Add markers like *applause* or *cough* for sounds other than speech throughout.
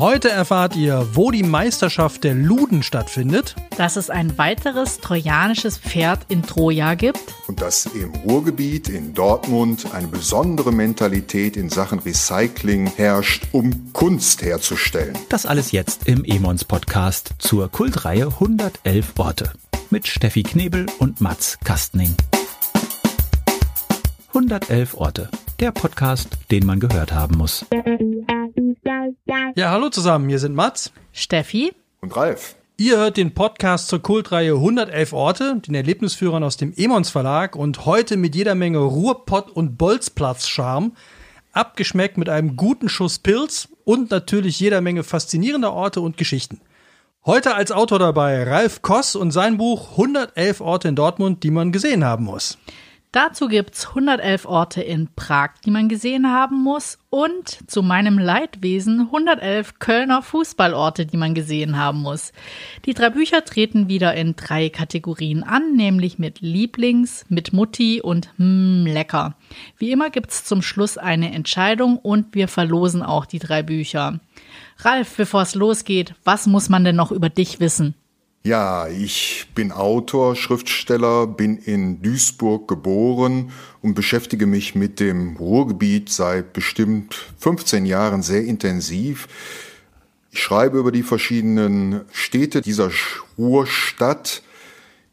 Heute erfahrt ihr, wo die Meisterschaft der Luden stattfindet. Dass es ein weiteres trojanisches Pferd in Troja gibt. Und dass im Ruhrgebiet in Dortmund eine besondere Mentalität in Sachen Recycling herrscht, um Kunst herzustellen. Das alles jetzt im Emons Podcast zur Kultreihe 111 Orte mit Steffi Knebel und Mats Kastning. 111 Orte, der Podcast, den man gehört haben muss. Ja, hallo zusammen, hier sind Mats, Steffi Und Ralf. Ihr hört den Podcast zur Kultreihe 111 Orte, den Erlebnisführern aus dem Emons Verlag und heute mit jeder Menge Ruhrpott und Bolzplatz-Charme, abgeschmeckt mit einem guten Schuss Pilz und natürlich jeder Menge faszinierender Orte und Geschichten. Heute als Autor dabei Ralf Koss und sein Buch 111 Orte in Dortmund, die man gesehen haben muss. Dazu gibt's 111 Orte in Prag, die man gesehen haben muss und zu meinem Leidwesen 111 Kölner Fußballorte, die man gesehen haben muss. Die drei Bücher treten wieder in drei Kategorien an, nämlich mit Lieblings, mit Mutti und hm, lecker. Wie immer gibt's zum Schluss eine Entscheidung und wir verlosen auch die drei Bücher. Ralf, bevor es losgeht, was muss man denn noch über dich wissen? Ja, ich bin Autor, Schriftsteller, bin in Duisburg geboren und beschäftige mich mit dem Ruhrgebiet seit bestimmt 15 Jahren sehr intensiv. Ich schreibe über die verschiedenen Städte dieser Ruhrstadt.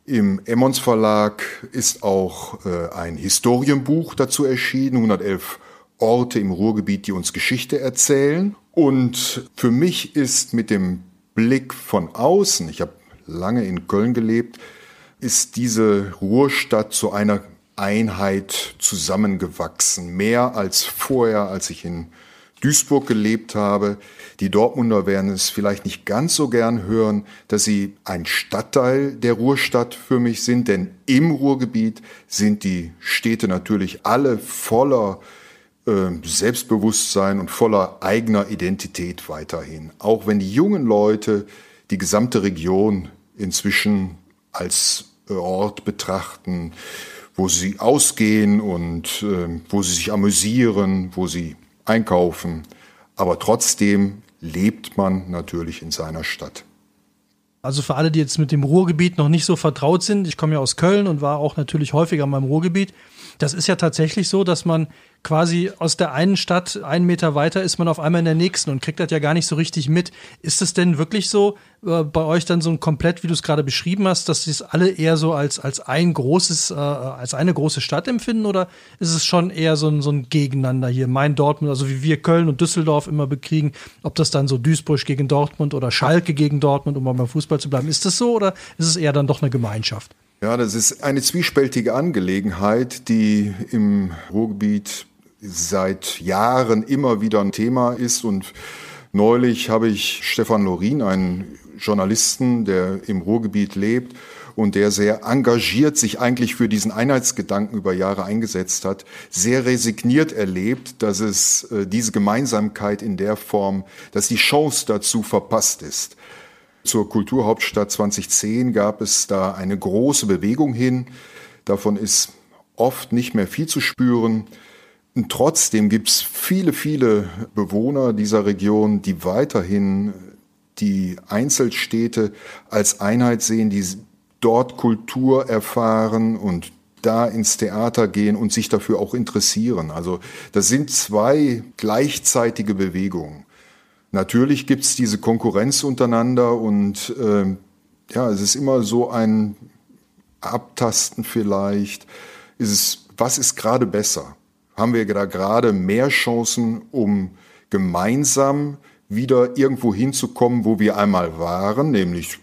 Im Emmons Verlag ist auch äh, ein Historienbuch dazu erschienen, 111 Orte im Ruhrgebiet, die uns Geschichte erzählen. Und für mich ist mit dem Blick von außen, ich habe lange in Köln gelebt, ist diese Ruhrstadt zu einer Einheit zusammengewachsen. Mehr als vorher, als ich in Duisburg gelebt habe. Die Dortmunder werden es vielleicht nicht ganz so gern hören, dass sie ein Stadtteil der Ruhrstadt für mich sind, denn im Ruhrgebiet sind die Städte natürlich alle voller äh, Selbstbewusstsein und voller eigener Identität weiterhin. Auch wenn die jungen Leute die gesamte Region inzwischen als äh, Ort betrachten, wo sie ausgehen und äh, wo sie sich amüsieren, wo sie einkaufen. Aber trotzdem lebt man natürlich in seiner Stadt. Also für alle, die jetzt mit dem Ruhrgebiet noch nicht so vertraut sind, ich komme ja aus Köln und war auch natürlich häufiger in meinem Ruhrgebiet. Das ist ja tatsächlich so, dass man quasi aus der einen Stadt einen Meter weiter ist man auf einmal in der nächsten und kriegt das ja gar nicht so richtig mit. Ist es denn wirklich so äh, bei euch dann so ein komplett, wie du es gerade beschrieben hast, dass sie es alle eher so als, als ein großes, äh, als eine große Stadt empfinden oder ist es schon eher so ein, so ein Gegeneinander hier? Mein Dortmund, also wie wir Köln und Düsseldorf immer bekriegen, ob das dann so Duisburg gegen Dortmund oder Schalke gegen Dortmund, um mal beim Fußball zu bleiben. Ist das so oder ist es eher dann doch eine Gemeinschaft? Ja, das ist eine zwiespältige Angelegenheit, die im Ruhrgebiet seit Jahren immer wieder ein Thema ist. Und neulich habe ich Stefan Lorin, einen Journalisten, der im Ruhrgebiet lebt und der sehr engagiert sich eigentlich für diesen Einheitsgedanken über Jahre eingesetzt hat, sehr resigniert erlebt, dass es äh, diese Gemeinsamkeit in der Form, dass die Chance dazu verpasst ist. Zur Kulturhauptstadt 2010 gab es da eine große Bewegung hin. Davon ist oft nicht mehr viel zu spüren. Und trotzdem gibt es viele, viele Bewohner dieser Region, die weiterhin die Einzelstädte als Einheit sehen, die dort Kultur erfahren und da ins Theater gehen und sich dafür auch interessieren. Also das sind zwei gleichzeitige Bewegungen. Natürlich gibt's diese Konkurrenz untereinander und äh, ja, es ist immer so ein Abtasten vielleicht. Ist es, was ist gerade besser? Haben wir da gerade mehr Chancen, um gemeinsam wieder irgendwo hinzukommen, wo wir einmal waren, nämlich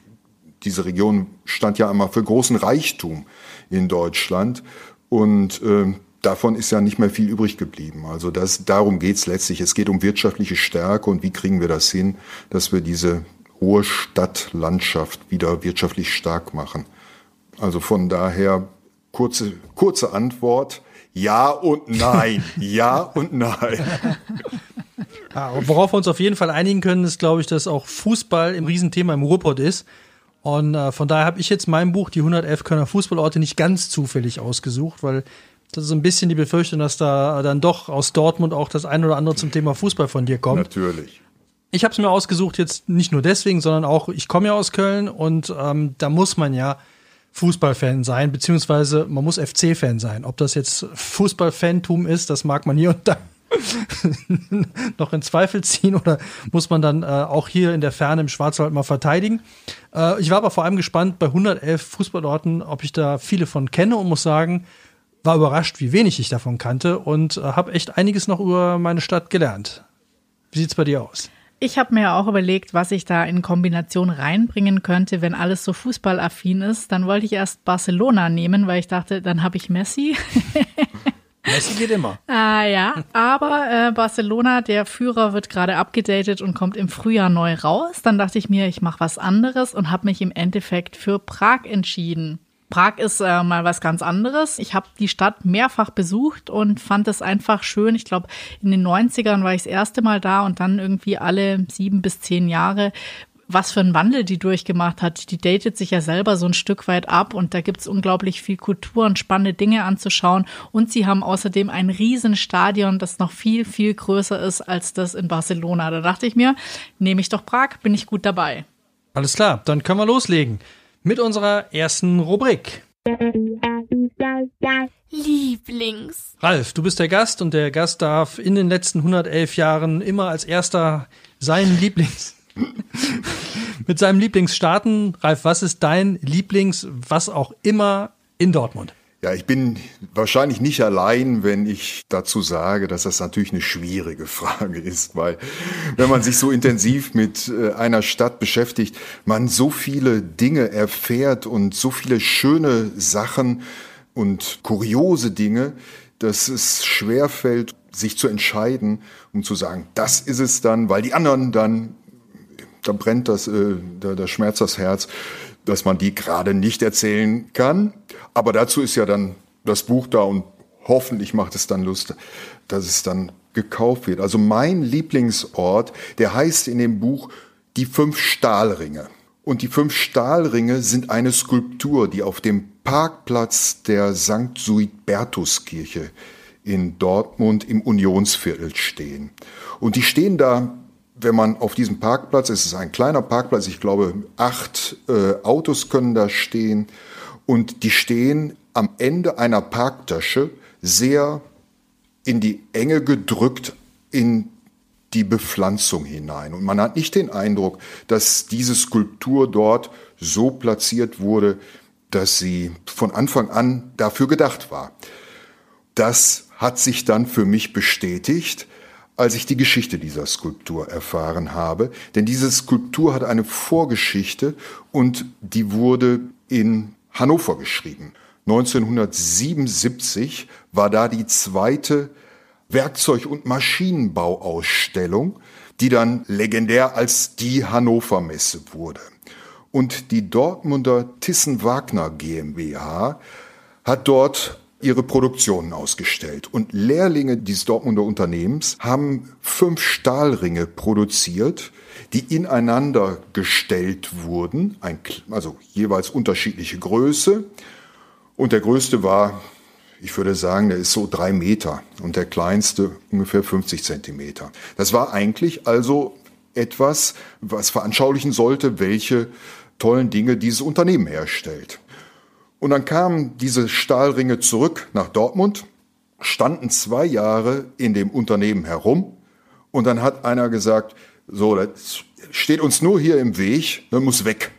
diese Region stand ja einmal für großen Reichtum in Deutschland und äh, davon ist ja nicht mehr viel übrig geblieben. Also das, darum geht's letztlich. Es geht um wirtschaftliche Stärke und wie kriegen wir das hin, dass wir diese hohe Stadtlandschaft wieder wirtschaftlich stark machen. Also von daher kurze, kurze Antwort. Ja und nein. *laughs* ja und nein. *laughs* Ja, worauf wir uns auf jeden Fall einigen können, ist, glaube ich, dass auch Fußball im Riesenthema im Ruhrpott ist. Und äh, von daher habe ich jetzt mein Buch, die 111 Kölner Fußballorte, nicht ganz zufällig ausgesucht, weil das ist so ein bisschen die Befürchtung, dass da dann doch aus Dortmund auch das ein oder andere zum Thema Fußball von dir kommt. Natürlich. Ich habe es mir ausgesucht jetzt nicht nur deswegen, sondern auch, ich komme ja aus Köln und ähm, da muss man ja Fußballfan sein, beziehungsweise man muss FC-Fan sein. Ob das jetzt Fußballfantum ist, das mag man hier und da *laughs* noch in Zweifel ziehen oder muss man dann äh, auch hier in der Ferne im Schwarzwald mal verteidigen. Äh, ich war aber vor allem gespannt bei 111 Fußballorten, ob ich da viele von kenne und muss sagen, war überrascht, wie wenig ich davon kannte und äh, habe echt einiges noch über meine Stadt gelernt. Wie sieht's bei dir aus? Ich habe mir auch überlegt, was ich da in Kombination reinbringen könnte, wenn alles so fußballaffin ist. Dann wollte ich erst Barcelona nehmen, weil ich dachte, dann habe ich Messi. *laughs* Messi geht immer. Ah ja, aber äh, Barcelona, der Führer wird gerade abgedatet und kommt im Frühjahr neu raus. Dann dachte ich mir, ich mache was anderes und habe mich im Endeffekt für Prag entschieden. Prag ist äh, mal was ganz anderes. Ich habe die Stadt mehrfach besucht und fand es einfach schön. Ich glaube, in den 90ern war ich das erste Mal da und dann irgendwie alle sieben bis zehn Jahre was für einen Wandel die durchgemacht hat. Die datet sich ja selber so ein Stück weit ab und da gibt's unglaublich viel Kultur und spannende Dinge anzuschauen. Und sie haben außerdem ein Riesenstadion, das noch viel, viel größer ist als das in Barcelona. Da dachte ich mir, nehme ich doch Prag, bin ich gut dabei. Alles klar, dann können wir loslegen mit unserer ersten Rubrik. Lieblings. Ralf, du bist der Gast und der Gast darf in den letzten 111 Jahren immer als erster seinen Lieblings *laughs* mit seinem Lieblings starten. Ralf, was ist dein Lieblings, was auch immer in Dortmund? Ja, ich bin wahrscheinlich nicht allein, wenn ich dazu sage, dass das natürlich eine schwierige *laughs* Frage ist, weil wenn man sich so intensiv mit äh, einer Stadt beschäftigt, man so viele Dinge erfährt und so viele schöne Sachen und kuriose Dinge, dass es schwerfällt, sich zu entscheiden, um zu sagen, das ist es dann, weil die anderen dann da brennt das, äh, da, da schmerzt das Herz, dass man die gerade nicht erzählen kann. Aber dazu ist ja dann das Buch da und hoffentlich macht es dann Lust, dass es dann gekauft wird. Also mein Lieblingsort, der heißt in dem Buch die fünf Stahlringe. Und die fünf Stahlringe sind eine Skulptur, die auf dem Parkplatz der St. Suidbertuskirche in Dortmund im Unionsviertel stehen. Und die stehen da wenn man auf diesem Parkplatz, es ist ein kleiner Parkplatz, ich glaube, acht äh, Autos können da stehen und die stehen am Ende einer Parktasche sehr in die Enge gedrückt in die Bepflanzung hinein. Und man hat nicht den Eindruck, dass diese Skulptur dort so platziert wurde, dass sie von Anfang an dafür gedacht war. Das hat sich dann für mich bestätigt als ich die Geschichte dieser Skulptur erfahren habe. Denn diese Skulptur hat eine Vorgeschichte und die wurde in Hannover geschrieben. 1977 war da die zweite Werkzeug- und Maschinenbauausstellung, die dann legendär als die Hannover Messe wurde. Und die Dortmunder Thyssen-Wagner GmbH hat dort ihre Produktionen ausgestellt. Und Lehrlinge dieses Dortmunder Unternehmens haben fünf Stahlringe produziert, die ineinander gestellt wurden, ein, also jeweils unterschiedliche Größe. Und der größte war, ich würde sagen, der ist so drei Meter und der kleinste ungefähr 50 Zentimeter. Das war eigentlich also etwas, was veranschaulichen sollte, welche tollen Dinge dieses Unternehmen herstellt. Und dann kamen diese Stahlringe zurück nach Dortmund, standen zwei Jahre in dem Unternehmen herum und dann hat einer gesagt, so, das steht uns nur hier im Weg, das muss weg.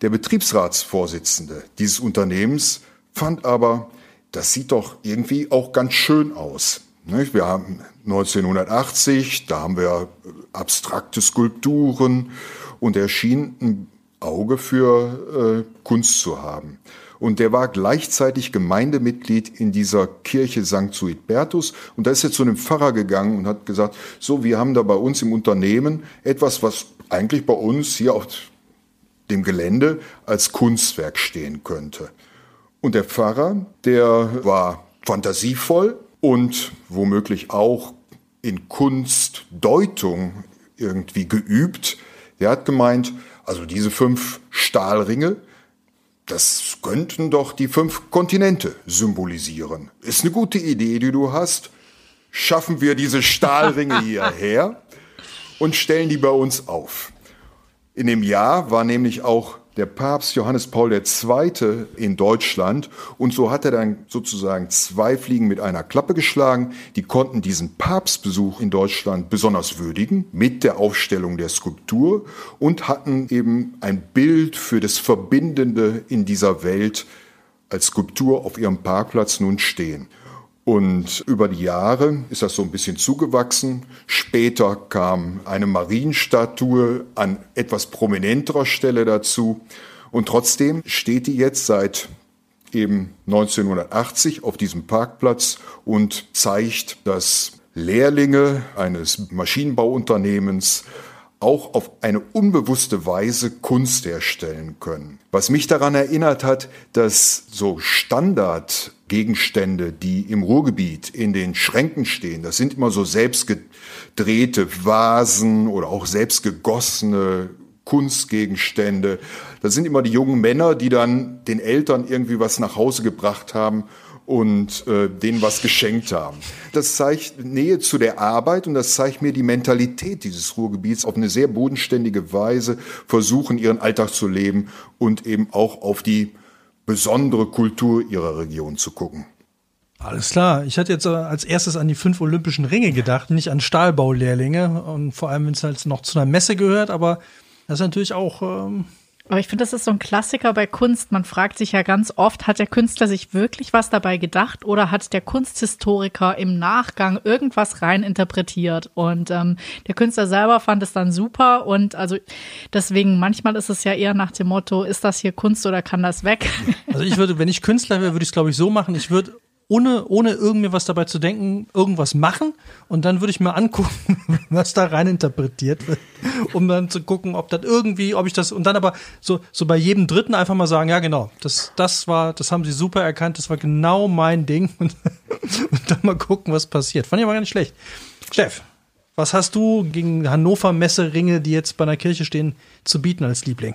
Der Betriebsratsvorsitzende dieses Unternehmens fand aber, das sieht doch irgendwie auch ganz schön aus. Wir haben 1980, da haben wir abstrakte Skulpturen und er schien ein Auge für äh, Kunst zu haben. Und der war gleichzeitig Gemeindemitglied in dieser Kirche St. Suidbertus. Und da ist er zu einem Pfarrer gegangen und hat gesagt, so, wir haben da bei uns im Unternehmen etwas, was eigentlich bei uns hier auf dem Gelände als Kunstwerk stehen könnte. Und der Pfarrer, der war fantasievoll und womöglich auch in Kunstdeutung irgendwie geübt. Der hat gemeint, also diese fünf Stahlringe, das könnten doch die fünf Kontinente symbolisieren. Ist eine gute Idee, die du hast. Schaffen wir diese Stahlringe *laughs* hierher. und stellen die bei uns auf. In dem Jahr war nämlich auch der Papst Johannes Paul II. in Deutschland und so hat er dann sozusagen zwei Fliegen mit einer Klappe geschlagen. Die konnten diesen Papstbesuch in Deutschland besonders würdigen mit der Aufstellung der Skulptur und hatten eben ein Bild für das Verbindende in dieser Welt als Skulptur auf ihrem Parkplatz nun stehen. Und über die Jahre ist das so ein bisschen zugewachsen. Später kam eine Marienstatue an etwas prominenterer Stelle dazu. Und trotzdem steht die jetzt seit eben 1980 auf diesem Parkplatz und zeigt, dass Lehrlinge eines Maschinenbauunternehmens auch auf eine unbewusste Weise Kunst herstellen können. Was mich daran erinnert hat, dass so Standardgegenstände, die im Ruhrgebiet in den Schränken stehen, das sind immer so selbstgedrehte Vasen oder auch selbstgegossene Kunstgegenstände. Das sind immer die jungen Männer, die dann den Eltern irgendwie was nach Hause gebracht haben und äh, denen was geschenkt haben. Das zeigt Nähe zu der Arbeit und das zeigt mir die Mentalität dieses Ruhrgebiets auf eine sehr bodenständige Weise versuchen, ihren Alltag zu leben und eben auch auf die besondere Kultur ihrer Region zu gucken. Alles klar. Ich hatte jetzt äh, als erstes an die fünf olympischen Ringe gedacht, nicht an Stahlbaulehrlinge und vor allem, wenn es halt noch zu einer Messe gehört, aber das ist natürlich auch ähm, aber ich finde, das ist so ein Klassiker bei Kunst. Man fragt sich ja ganz oft, hat der Künstler sich wirklich was dabei gedacht oder hat der Kunsthistoriker im Nachgang irgendwas rein interpretiert? Und ähm, der Künstler selber fand es dann super. Und also deswegen, manchmal ist es ja eher nach dem Motto, ist das hier Kunst oder kann das weg? Also ich würde, wenn ich Künstler wäre, würde ich es, glaube ich, so machen. Ich würde ohne, ohne irgendwie was dabei zu denken, irgendwas machen und dann würde ich mir angucken, *laughs* was da rein interpretiert wird, um dann zu gucken, ob das irgendwie, ob ich das und dann aber so, so bei jedem Dritten einfach mal sagen, ja genau, das, das war, das haben sie super erkannt, das war genau mein Ding und, *laughs* und dann mal gucken, was passiert. Fand ich aber gar nicht schlecht. Steff, was hast du gegen Hannover Messeringe, die jetzt bei einer Kirche stehen, zu bieten als Liebling?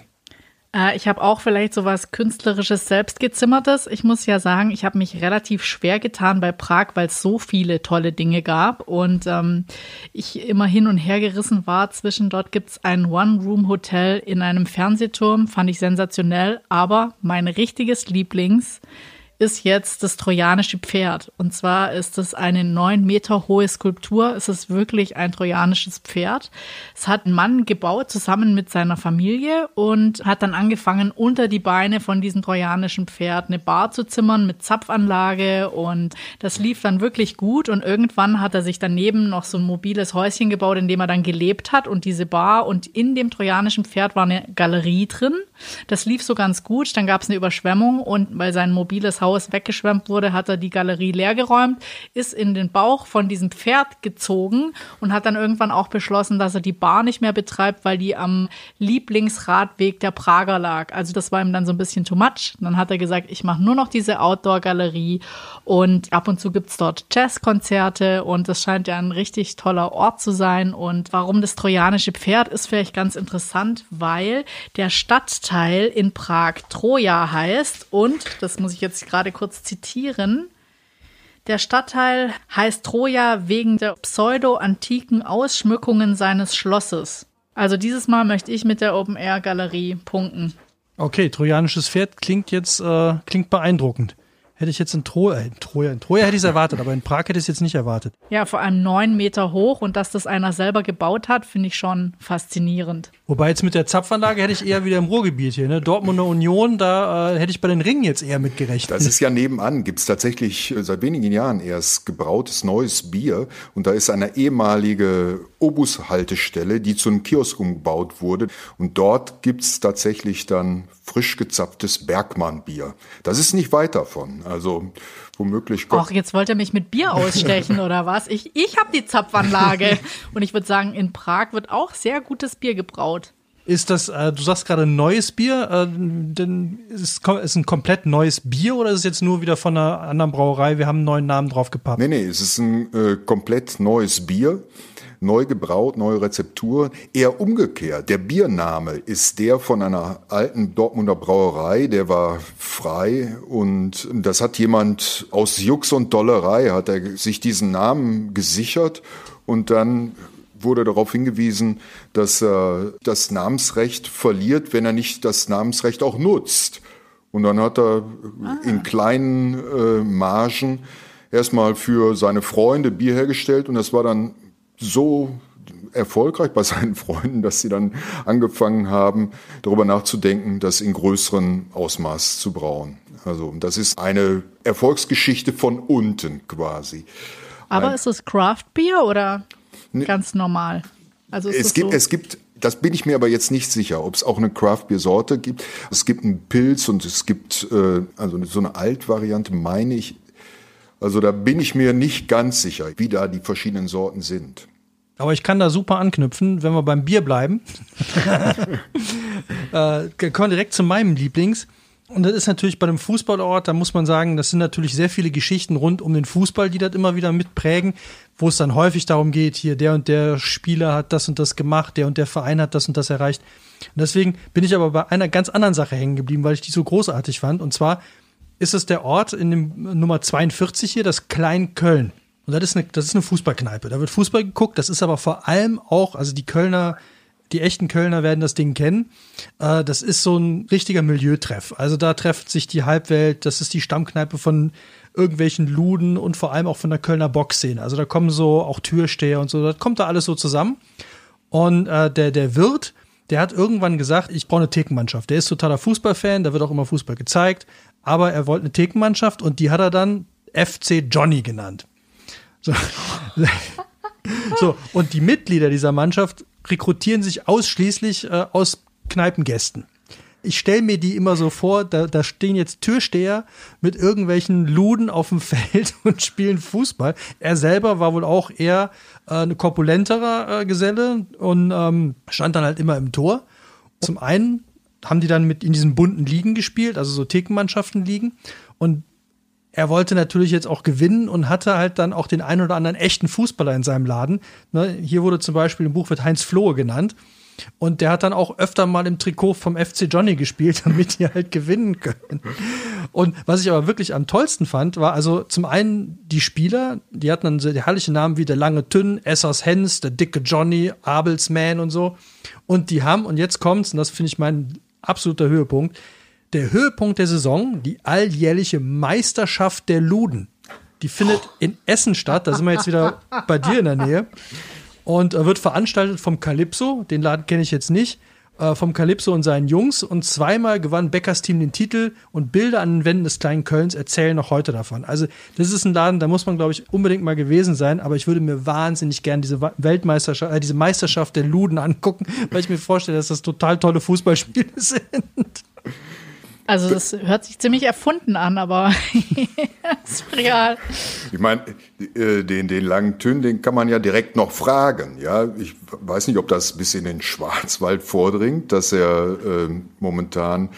Äh, ich habe auch vielleicht so was Künstlerisches selbstgezimmertes. Ich muss ja sagen, ich habe mich relativ schwer getan bei Prag, weil es so viele tolle Dinge gab und ähm, ich immer hin und her gerissen war. Zwischen dort gibt es ein One-Room-Hotel in einem Fernsehturm, fand ich sensationell, aber mein richtiges Lieblings ist jetzt das trojanische Pferd. Und zwar ist es eine neun Meter hohe Skulptur. Es ist wirklich ein trojanisches Pferd. Es hat ein Mann gebaut zusammen mit seiner Familie und hat dann angefangen, unter die Beine von diesem trojanischen Pferd eine Bar zu zimmern mit Zapfanlage und das lief dann wirklich gut. Und irgendwann hat er sich daneben noch so ein mobiles Häuschen gebaut, in dem er dann gelebt hat und diese Bar und in dem trojanischen Pferd war eine Galerie drin. Das lief so ganz gut. Dann gab es eine Überschwemmung und weil sein mobiles Haus weggeschwemmt wurde, hat er die Galerie leergeräumt, ist in den Bauch von diesem Pferd gezogen und hat dann irgendwann auch beschlossen, dass er die Bar nicht mehr betreibt, weil die am Lieblingsradweg der Prager lag. Also das war ihm dann so ein bisschen too much. Dann hat er gesagt, ich mache nur noch diese Outdoor-Galerie und ab und zu gibt's dort Jazzkonzerte und das scheint ja ein richtig toller Ort zu sein. Und warum das trojanische Pferd ist vielleicht ganz interessant, weil der Stadt Stadtteil in Prag Troja heißt und, das muss ich jetzt gerade kurz zitieren, der Stadtteil heißt Troja wegen der pseudo-antiken Ausschmückungen seines Schlosses. Also dieses Mal möchte ich mit der Open-Air-Galerie punkten. Okay, trojanisches Pferd klingt jetzt äh, klingt beeindruckend hätte ich jetzt in Troja, in Troja, in Troja hätte ich es erwartet, aber in Prag hätte ich es jetzt nicht erwartet. Ja, vor allem neun Meter hoch und dass das einer selber gebaut hat, finde ich schon faszinierend. Wobei jetzt mit der Zapfanlage hätte ich eher wieder im Ruhrgebiet hier, ne? Dortmunder Union, da äh, hätte ich bei den Ringen jetzt eher mitgerechnet. Das ist ja nebenan, gibt es tatsächlich äh, seit wenigen Jahren erst gebrautes neues Bier und da ist eine ehemalige Obushaltestelle, die zu einem Kiosk umgebaut wurde und dort gibt es tatsächlich dann frisch gezapftes Bergmann-Bier. Das ist nicht weit davon. Also womöglich. Ach, jetzt wollt ihr mich mit Bier ausstechen oder was? Ich, ich habe die Zapfanlage. *laughs* Und ich würde sagen, in Prag wird auch sehr gutes Bier gebraut. Ist das, äh, du sagst gerade neues Bier, äh, denn ist es ein komplett neues Bier oder ist es jetzt nur wieder von einer anderen Brauerei? Wir haben einen neuen Namen draufgepappt. Nee, nee, es ist ein äh, komplett neues Bier neu gebraut, neue Rezeptur. Eher umgekehrt. Der Biername ist der von einer alten Dortmunder Brauerei, der war frei und das hat jemand aus Jux und Dollerei, hat er sich diesen Namen gesichert und dann wurde darauf hingewiesen, dass er das Namensrecht verliert, wenn er nicht das Namensrecht auch nutzt. Und dann hat er ah. in kleinen äh, Margen erstmal für seine Freunde Bier hergestellt und das war dann so erfolgreich bei *laughs* seinen Freunden, dass sie dann angefangen haben, darüber nachzudenken, das in größeren Ausmaß zu brauen. Also das ist eine Erfolgsgeschichte von unten quasi. Aber Ein, ist es Craft Beer oder ganz normal? Also es gibt, so? es gibt das bin ich mir aber jetzt nicht sicher, ob es auch eine Craft Beer Sorte gibt. Es gibt einen Pilz und es gibt äh, also so eine Altvariante, meine ich. Also da bin ich mir nicht ganz sicher, wie da die verschiedenen Sorten sind. Aber ich kann da super anknüpfen, wenn wir beim Bier bleiben. *laughs* äh, kommen direkt zu meinem Lieblings. Und das ist natürlich bei einem Fußballort, da muss man sagen, das sind natürlich sehr viele Geschichten rund um den Fußball, die das immer wieder mitprägen, wo es dann häufig darum geht, hier der und der Spieler hat das und das gemacht, der und der Verein hat das und das erreicht. Und deswegen bin ich aber bei einer ganz anderen Sache hängen geblieben, weil ich die so großartig fand. Und zwar ist es der Ort in dem Nummer 42 hier, das Klein Köln. Und das ist eine, das ist eine Fußballkneipe. Da wird Fußball geguckt. Das ist aber vor allem auch, also die Kölner, die echten Kölner werden das Ding kennen. Äh, das ist so ein richtiger Milieutreff. Also da trefft sich die Halbwelt. Das ist die Stammkneipe von irgendwelchen Luden und vor allem auch von der Kölner Boxszene. Also da kommen so auch Türsteher und so. Das kommt da alles so zusammen. Und äh, der, der Wirt, der hat irgendwann gesagt, ich brauche eine Thekenmannschaft. Der ist totaler Fußballfan, da wird auch immer Fußball gezeigt. Aber er wollte eine Thekenmannschaft und die hat er dann FC Johnny genannt. So. *laughs* so, und die Mitglieder dieser Mannschaft rekrutieren sich ausschließlich äh, aus Kneipengästen. Ich stelle mir die immer so vor, da, da stehen jetzt Türsteher mit irgendwelchen Luden auf dem *laughs* Feld und spielen Fußball. Er selber war wohl auch eher äh, eine korpulenterer äh, Geselle und ähm, stand dann halt immer im Tor. Zum einen haben die dann mit in diesen bunten Ligen gespielt, also so Thekenmannschaften liegen. Und er wollte natürlich jetzt auch gewinnen und hatte halt dann auch den einen oder anderen echten Fußballer in seinem Laden. Ne, hier wurde zum Beispiel im Buch wird Heinz Flohe genannt. Und der hat dann auch öfter mal im Trikot vom FC Johnny gespielt, *laughs* damit die halt gewinnen können. Und was ich aber wirklich am tollsten fand, war also zum einen die Spieler, die hatten dann so die herrlichen Namen wie der lange Tünn, Essers Hens, der dicke Johnny, Abelsman und so. Und die haben, und jetzt kommt's, und das finde ich mein absoluter Höhepunkt, der Höhepunkt der Saison, die alljährliche Meisterschaft der Luden. Die findet in Essen statt. Da sind wir jetzt wieder bei dir in der Nähe. Und äh, wird veranstaltet vom Calypso. Den Laden kenne ich jetzt nicht. Äh, vom Calypso und seinen Jungs. Und zweimal gewann Beckers Team den Titel. Und Bilder an den Wänden des kleinen Kölns erzählen noch heute davon. Also, das ist ein Laden, da muss man, glaube ich, unbedingt mal gewesen sein. Aber ich würde mir wahnsinnig gern diese Weltmeisterschaft, äh, diese Meisterschaft der Luden angucken, *laughs* weil ich mir vorstelle, dass das total tolle Fußballspiele *laughs* sind. Also das hört sich ziemlich erfunden an, aber *laughs* ist real. Ich meine, äh, den, den langen Tünn, den kann man ja direkt noch fragen. Ja, ich weiß nicht, ob das bis in den Schwarzwald vordringt, dass er äh, momentan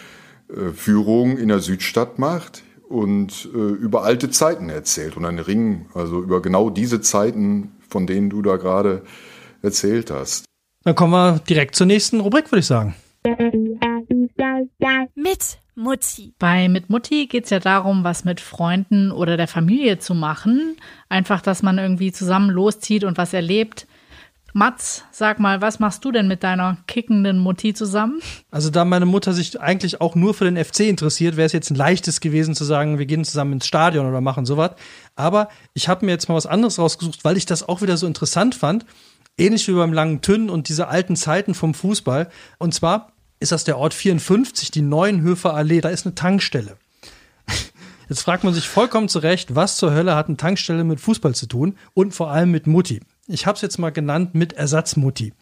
äh, Führungen in der Südstadt macht und äh, über alte Zeiten erzählt und einen Ring, also über genau diese Zeiten, von denen du da gerade erzählt hast. Dann kommen wir direkt zur nächsten Rubrik, würde ich sagen. Mit Mutti. Bei Mit Mutti geht es ja darum, was mit Freunden oder der Familie zu machen. Einfach, dass man irgendwie zusammen loszieht und was erlebt. Mats, sag mal, was machst du denn mit deiner kickenden Mutti zusammen? Also da meine Mutter sich eigentlich auch nur für den FC interessiert, wäre es jetzt ein leichtes gewesen zu sagen, wir gehen zusammen ins Stadion oder machen sowas. Aber ich habe mir jetzt mal was anderes rausgesucht, weil ich das auch wieder so interessant fand. Ähnlich wie beim langen Tünn und diese alten Zeiten vom Fußball. Und zwar ist das der Ort 54, die Neuenhöfer Allee. Da ist eine Tankstelle. Jetzt fragt man sich vollkommen zurecht, was zur Hölle hat eine Tankstelle mit Fußball zu tun und vor allem mit Mutti. Ich habe es jetzt mal genannt mit Ersatzmutti.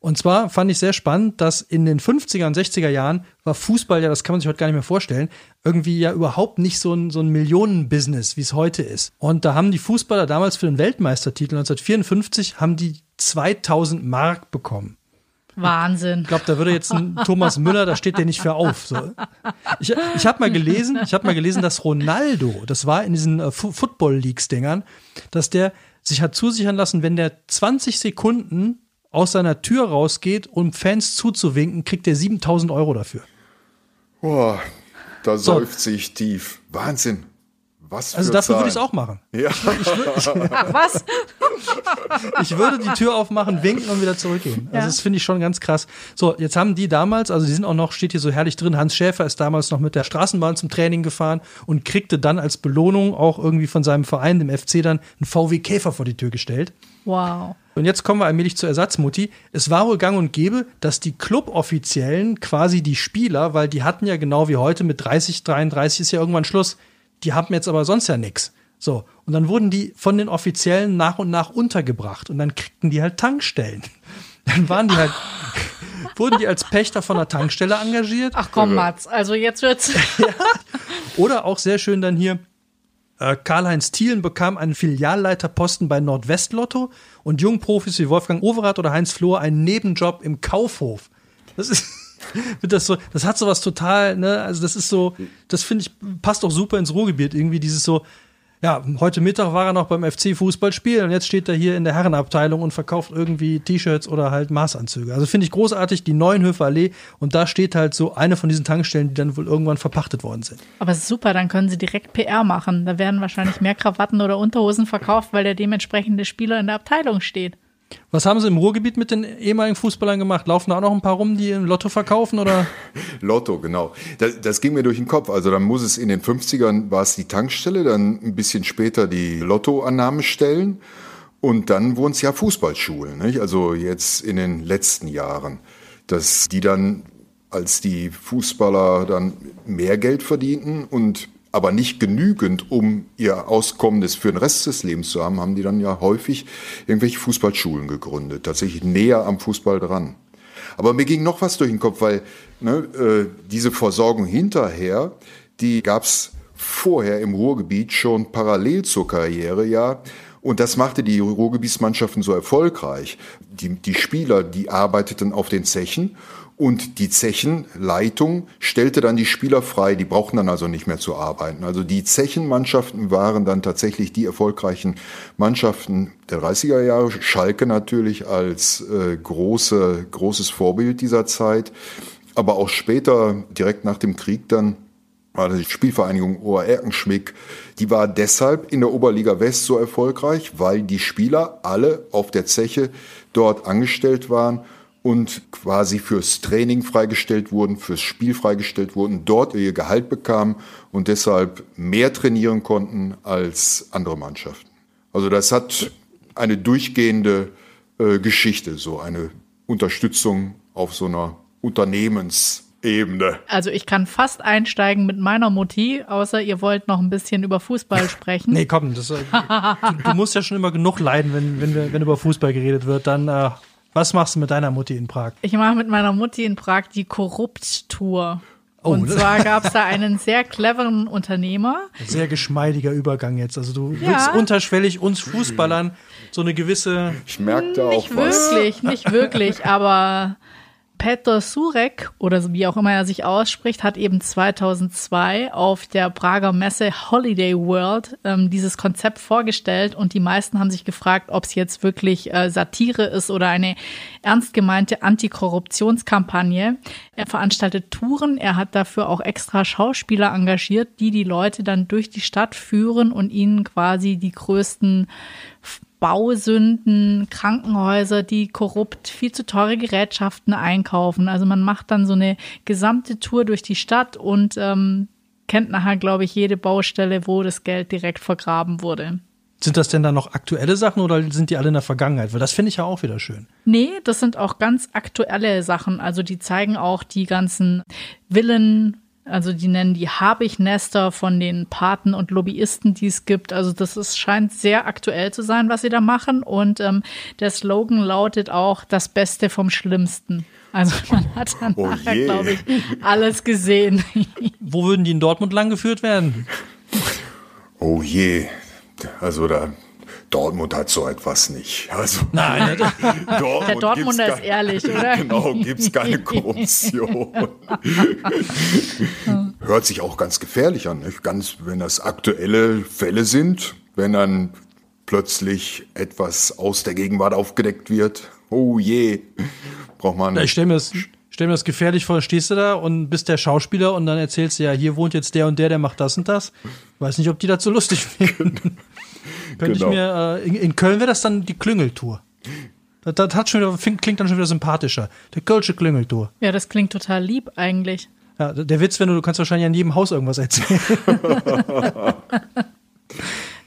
Und zwar fand ich sehr spannend, dass in den 50er und 60er Jahren war Fußball, ja, das kann man sich heute gar nicht mehr vorstellen, irgendwie ja überhaupt nicht so ein, so ein Millionenbusiness, wie es heute ist. Und da haben die Fußballer damals für den Weltmeistertitel 1954 haben die 2000 Mark bekommen. Wahnsinn. Ich glaube, da würde jetzt ein Thomas Müller, da steht der nicht für auf. So. Ich, ich habe mal gelesen, ich habe mal gelesen, dass Ronaldo, das war in diesen äh, Football Leagues Dingern, dass der sich hat zusichern lassen, wenn der 20 Sekunden aus seiner Tür rausgeht, um Fans zuzuwinken, kriegt er 7000 Euro dafür. Boah, da so. seufzt sich tief. Wahnsinn. Was Also für dafür würde ich es Zahlen. auch machen. Ja. Ach was? *laughs* Ich würde die Tür aufmachen, winken und wieder zurückgehen. Also Ja. das finde ich schon ganz krass. So, jetzt haben die damals, also die sind auch noch, steht hier so herrlich drin, Hans Schäfer ist damals noch mit der Straßenbahn zum Training gefahren und kriegte dann als Belohnung auch irgendwie von seinem Verein, dem FC, dann einen VW Käfer vor die Tür gestellt. Wow. Und jetzt kommen wir allmählich zur Ersatzmutti. Es war wohl gang und gäbe, dass die Cluboffiziellen quasi die Spieler, weil die hatten ja genau wie heute mit 30, 33 ist ja irgendwann Schluss, die haben jetzt aber sonst ja nix. So, und dann wurden die von den Offiziellen nach und nach untergebracht und dann kriegten die halt Tankstellen. *laughs* Dann waren die halt, *laughs* wurden die als Pächter von der Tankstelle engagiert. Ach komm, Mats, also jetzt wird's. *laughs* Oder auch sehr schön dann hier, äh, Karl-Heinz Thielen bekam einen Filialleiterposten bei Nordwestlotto und Jungprofis wie Wolfgang Overath oder Heinz Flohr einen Nebenjob im Kaufhof. Das ist, *laughs* das so, das hat sowas total, ne, also das ist so, das finde ich, passt auch super ins Ruhrgebiet, irgendwie dieses so, ja, heute Mittag war er noch beim FC Fußball spielen und jetzt steht er hier in der Herrenabteilung und verkauft irgendwie T-Shirts oder halt Maßanzüge. Also finde ich großartig, die Neuenhöfer Allee und da steht halt so eine von diesen Tankstellen, die dann wohl irgendwann verpachtet worden sind. Aber super, dann können sie direkt PR machen. Da werden wahrscheinlich mehr Krawatten oder Unterhosen verkauft, weil der dementsprechende Spieler in der Abteilung steht. Was haben sie im Ruhrgebiet mit den ehemaligen Fußballern gemacht? Laufen da auch noch ein paar rum, die im Lotto verkaufen oder? *laughs* Lotto, genau. Das, das ging mir durch den Kopf. Also dann muss es in den 50ern war es die Tankstelle, dann ein bisschen später die Lottoannahmestellen und dann wurden es ja Fußballschulen. Nicht? Also jetzt in den letzten Jahren, dass die dann, als die Fußballer dann mehr Geld verdienten und aber nicht genügend, um ihr Auskommenes für den Rest des Lebens zu haben, haben die dann ja häufig irgendwelche Fußballschulen gegründet, tatsächlich näher am Fußball dran. Aber mir ging noch was durch den Kopf, weil ne, äh, diese Versorgung hinterher, die gab's vorher im Ruhrgebiet schon parallel zur Karriere, ja. Und das machte die Ruhrgebietsmannschaften so erfolgreich. Die, die Spieler, die arbeiteten auf den Zechen und die Zechenleitung stellte dann die Spieler frei, die brauchten dann also nicht mehr zu arbeiten. Also die Zechenmannschaften waren dann tatsächlich die erfolgreichen Mannschaften der 30er Jahre. Schalke natürlich als äh, große, großes Vorbild dieser Zeit. Aber auch später, direkt nach dem Krieg dann, war die Spielvereinigung Ohr Erkenschwick, die war deshalb in der Oberliga West so erfolgreich, weil die Spieler alle auf der Zeche dort angestellt waren und quasi fürs Training freigestellt wurden, fürs Spiel freigestellt wurden, dort ihr Gehalt bekamen und deshalb mehr trainieren konnten als andere Mannschaften. Also das hat eine durchgehende äh, Geschichte, so eine Unterstützung auf so einer Unternehmensebene. Also ich kann fast einsteigen mit meiner Mutti, außer ihr wollt noch ein bisschen über Fußball *laughs* sprechen. Nee, komm, das, äh, du, du musst ja schon immer genug leiden, wenn, wenn, wir, wenn über Fußball geredet wird. Dann, äh, was machst du mit deiner Mutti in Prag? Ich mache mit meiner Mutti in Prag die Korrupt-Tour. Oh, Und das- zwar gab es *laughs* da einen sehr cleveren Unternehmer. Sehr geschmeidiger Übergang jetzt. Also du Ja. willst unterschwellig uns Fußballern so eine gewisse. Ich merkte auch Nicht was. wirklich, nicht wirklich, aber Petr Surek oder wie auch immer er sich ausspricht, hat eben 2002 auf der Prager Messe Holiday World ähm, dieses Konzept vorgestellt und die meisten haben sich gefragt, ob es jetzt wirklich äh, Satire ist oder eine ernst gemeinte Antikorruptionskampagne. Er veranstaltet Touren, er hat dafür auch extra Schauspieler engagiert, die die Leute dann durch die Stadt führen und ihnen quasi die größten Bausünden, Krankenhäuser, die korrupt viel zu teure Gerätschaften einkaufen. Also man macht dann so eine gesamte Tour durch die Stadt und ähm, kennt nachher, glaube ich, jede Baustelle, wo das Geld direkt vergraben wurde. Sind das denn dann noch aktuelle Sachen oder sind die alle in der Vergangenheit? Weil das finde ich ja auch wieder schön. Nee, das sind auch ganz aktuelle Sachen. Also die zeigen auch die ganzen Villen, also die nennen die Habichnester von den Paten und Lobbyisten, die es gibt. Also das ist, scheint sehr aktuell zu sein, was sie da machen. Und ähm, der Slogan lautet auch das Beste vom Schlimmsten. Also *laughs* man hat dann Oh glaube ich, alles gesehen. Wo würden die in Dortmund langgeführt werden? Oh je. Also da Dortmund hat so etwas nicht. Also *laughs* Nein, *laughs* Dortmund Der Dortmunder gibt's ist ehrlich, *laughs* oder? Genau, gibt's keine Korruption. Hört sich auch ganz gefährlich an, nicht? Ganz, wenn das aktuelle Fälle sind, wenn dann plötzlich etwas aus der Gegenwart aufgedeckt wird. Oh je, braucht man. ich stelle mir das, stell mir das gefährlich vor, stehst du da und bist der Schauspieler und dann erzählst du ja, hier wohnt jetzt der und der, der macht das und das. Weiß nicht, ob die das so lustig finden. Könnte Genau. ich mir, äh, in, in Köln wäre das dann die Klüngeltour. Das, das hat schon wieder, klingt dann schon wieder sympathischer. Der Kölsche Klüngeltour. Ja, das klingt total lieb eigentlich. Ja, der Witz, wenn du, du kannst wahrscheinlich an jedem Haus irgendwas erzählen. *laughs*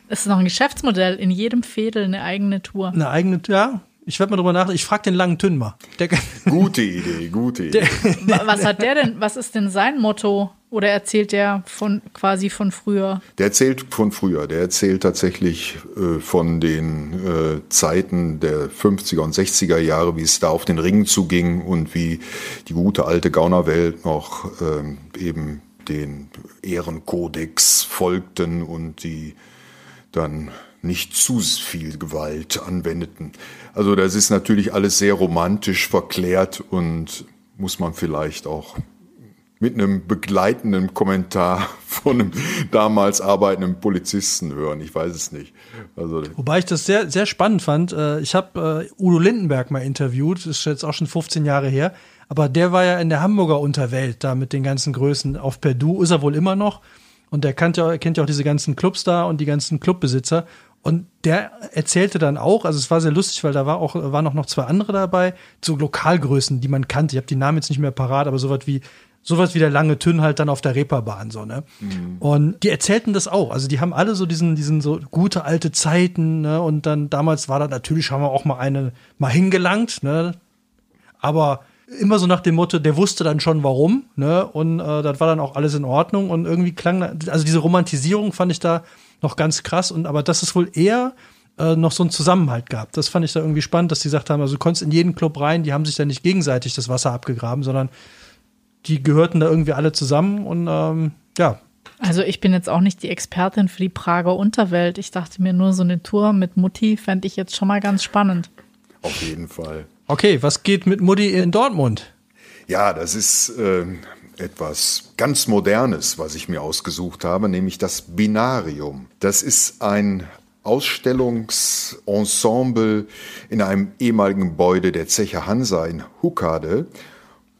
Das ist noch ein Geschäftsmodell. In jedem Fädel eine eigene Tour. Eine eigene, ja. Ich werde mal drüber nach. Ich frage den langen Tünn mal. Der, Gute Idee, gute Idee. Wa- Was hat der denn? Was ist denn sein Motto? Oder erzählt der von quasi von früher? Der erzählt von früher. Der erzählt tatsächlich äh, von den äh, Zeiten der 50er und 60er Jahre, wie es da auf den Ringen zuging und wie die gute alte Gaunerwelt noch ähm, eben den Ehrenkodex folgten und die dann nicht zu viel Gewalt anwendeten. Also das ist natürlich alles sehr romantisch verklärt und muss man vielleicht auch mit einem begleitenden Kommentar *laughs* von einem damals arbeitenden Polizisten hören. Ich weiß es nicht. Also Wobei ich das sehr, sehr spannend fand. Äh, Ich habe äh, Udo Lindenberg mal interviewt, das ist jetzt auch schon 15 Jahre her. Aber der war ja in der Hamburger Unterwelt da mit den ganzen Größen. Auf Perdu ist er wohl immer noch. Und der kennt ja, kennt ja auch diese ganzen Clubs da und die ganzen Clubbesitzer. Und der erzählte dann auch, also es war sehr lustig, weil da war auch, waren auch noch zwei andere dabei, so Lokalgrößen, die man kannte. Ich habe die Namen jetzt nicht mehr parat, aber sowas wie, sowas wie der lange Tünn halt dann auf der Reeperbahn, so, ne? Und die erzählten das auch. Also die haben alle so diesen, diesen so gute alte Zeiten, ne? Und dann damals war da natürlich, haben wir auch mal eine mal hingelangt, ne? Aber immer so nach dem Motto, der wusste dann schon warum, ne? Und äh, das war dann auch alles in Ordnung und irgendwie klang, also diese Romantisierung fand ich da noch ganz krass und aber das ist wohl eher äh, noch so einen Zusammenhalt gab. Das fand ich da irgendwie spannend, dass die gesagt haben, also du konntest in jeden Club rein, die haben sich da nicht gegenseitig das Wasser abgegraben, sondern die gehörten da irgendwie alle zusammen und ähm, ja, Also ich bin jetzt auch nicht die Expertin für die Prager Unterwelt. Ich dachte mir nur, so eine Tour mit Mutti fände ich jetzt schon mal ganz spannend. auf jeden Fall. okay, was geht mit Mutti in Dortmund? Ja, das ist ähm, etwas ganz Modernes, was ich mir ausgesucht habe, nämlich das Binarium. Das ist ein Ausstellungsensemble in einem ehemaligen Gebäude der Zeche Hansa in Huckade.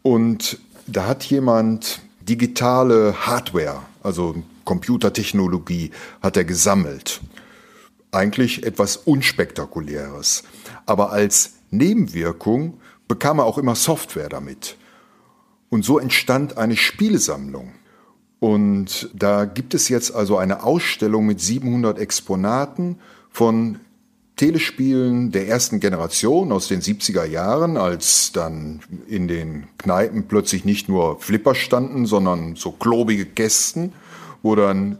Und da hat jemand digitale Hardware, also Computertechnologie, hat er gesammelt. Eigentlich etwas Unspektakuläres. Aber als Nebenwirkung bekam er auch immer Software damit. Und so entstand eine Spielesammlung. Und da gibt es jetzt also eine Ausstellung mit 700 Exponaten von Telespielen der ersten Generation aus den 70er Jahren, als dann in den Kneipen plötzlich nicht nur Flipper standen, sondern so klobige Kästen, wo dann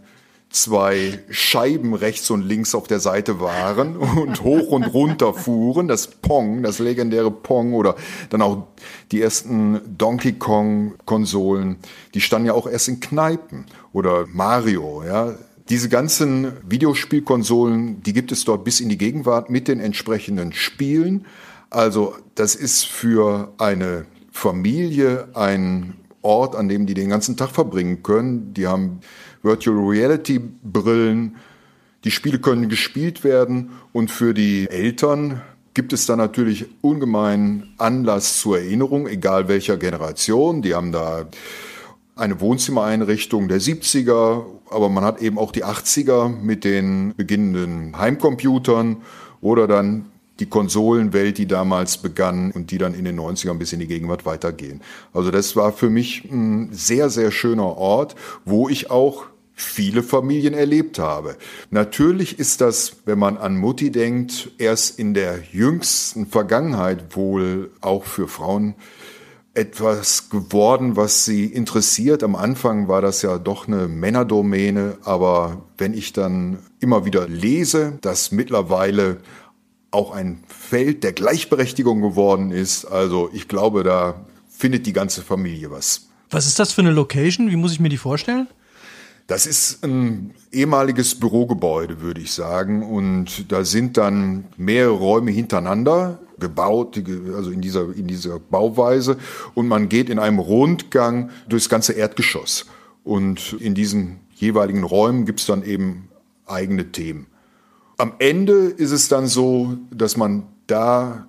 zwei Scheiben rechts und links auf der Seite waren *laughs* und hoch und runter fuhren. Das Pong, das legendäre Pong oder dann auch die ersten Donkey Kong Konsolen, die standen ja auch erst in Kneipen oder Mario, ja. Diese ganzen Videospielkonsolen, die gibt es dort bis in die Gegenwart mit den entsprechenden Spielen. Also das ist für eine Familie ein Ort, an dem die den ganzen Tag verbringen können. Die haben Virtual Reality Brillen. Die Spiele können gespielt werden und für die Eltern gibt es da natürlich ungemein Anlass zur Erinnerung, egal welcher Generation. Die haben da eine Wohnzimmereinrichtung der 70er, aber man hat eben auch die 80er mit den beginnenden Heimcomputern oder dann die Konsolenwelt, die damals begann und die dann in den 90ern bis in die Gegenwart weitergehen. Also das war für mich ein sehr, sehr schöner Ort, wo ich auch viele Familien erlebt habe. Natürlich ist das, wenn man an Mutti denkt, erst in der jüngsten Vergangenheit wohl auch für Frauen etwas geworden, was sie interessiert. Am Anfang war das ja doch eine Männerdomäne, aber wenn ich dann immer wieder lese, dass mittlerweile auch ein Feld der Gleichberechtigung geworden ist, also ich glaube, da findet die ganze Familie was. Was ist das für eine Location? Wie muss ich mir die vorstellen? Das ist ein ehemaliges Bürogebäude, würde ich sagen. Und da sind dann mehrere Räume hintereinander gebaut, also in dieser, in dieser Bauweise. Und man geht in einem Rundgang durchs ganze Erdgeschoss. Und in diesen jeweiligen Räumen gibt es dann eben eigene Themen. Am Ende ist es dann so, dass man da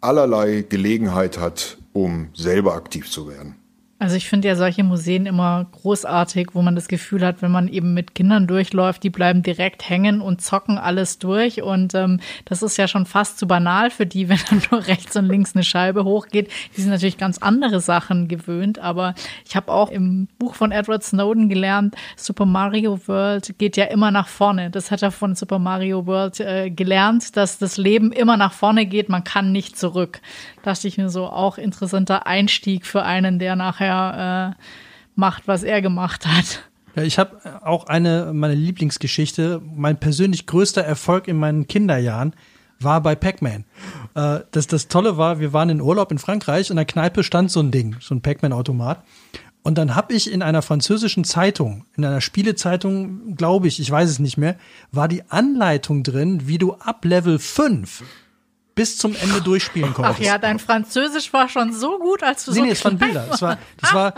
allerlei Gelegenheit hat, um selber aktiv zu werden. Also ich finde ja solche Museen immer großartig, wo man das Gefühl hat, wenn man eben mit Kindern durchläuft, die bleiben direkt hängen und zocken alles durch. Und ähm, das ist ja schon fast zu banal für die, *laughs* wenn dann nur rechts und links eine Scheibe hochgeht. Die sind natürlich ganz andere Sachen gewöhnt. Aber ich habe auch im Buch von Edward Snowden gelernt, Super Mario World geht ja immer nach vorne. Das hat er von Super Mario World äh, gelernt, dass das Leben immer nach vorne geht, man kann nicht zurück. Dachte ich mir so, auch interessanter Einstieg für einen, der nachher äh, macht, was er gemacht hat. Ja, ich habe auch eine meine Lieblingsgeschichte. Mein persönlich größter Erfolg in meinen Kinderjahren war bei Pac-Man. Äh, das, das Tolle war, wir waren in Urlaub in Frankreich und in der Kneipe stand so ein Ding, so ein Pac-Man-Automat. Und dann habe ich in einer französischen Zeitung, in einer Spielezeitung, glaube ich, ich weiß es nicht mehr, war die Anleitung drin, wie du ab Level 5 bis zum Ende durchspielen konntest. Ach ja, dein Französisch war schon so gut, als du nee, so nee, es waren Bilder. Es war, das war,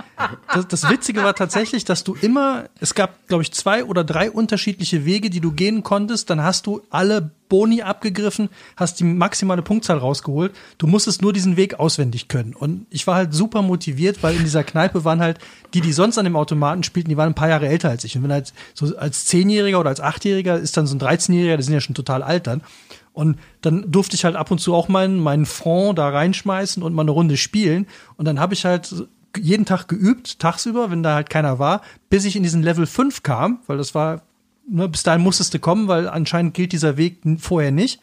das, das Witzige war tatsächlich, dass du immer, es gab, glaube ich, zwei oder drei unterschiedliche Wege, die du gehen konntest. Dann hast du alle Boni abgegriffen, hast die maximale Punktzahl rausgeholt. Du musstest nur diesen Weg auswendig können. Und ich war halt super motiviert, weil in dieser Kneipe waren halt die, die sonst an dem Automaten spielten, die waren ein paar Jahre älter als ich. Und wenn halt so als Zehnjähriger oder als Achtjähriger ist dann so ein 13-Jähriger, die sind ja schon total alt dann. Und dann durfte ich halt ab und zu auch meinen, meinen Fond da reinschmeißen und mal eine Runde spielen. Und dann habe ich halt jeden Tag geübt, tagsüber, wenn da halt keiner war, bis ich in diesen Level 5 kam, weil das war, ne, bis dahin musstest du kommen, weil anscheinend gilt dieser Weg vorher nicht.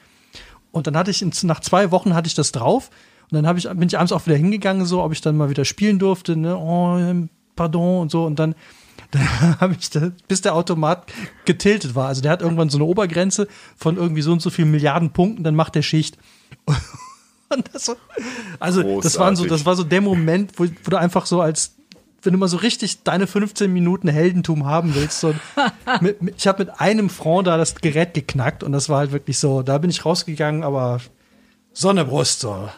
Und dann hatte ich, nach zwei Wochen hatte ich das drauf. Und dann ich, bin ich abends auch wieder hingegangen, so, ob ich dann mal wieder spielen durfte, ne, oh, pardon und so. Und dann *laughs* da habe ich da, bis der Automat getiltet war. Also der hat irgendwann so eine Obergrenze von irgendwie so und so vielen Milliarden Punkten, dann macht der Schicht. *laughs* Das, also Großartig. das waren so, das war so der Moment, wo, wo du einfach so als wenn du mal so richtig deine 15 Minuten Heldentum haben willst. So, *laughs* mit, mit, ich habe mit einem Front da das Gerät geknackt und das war halt wirklich so, da bin ich rausgegangen, aber Sonnebrust so.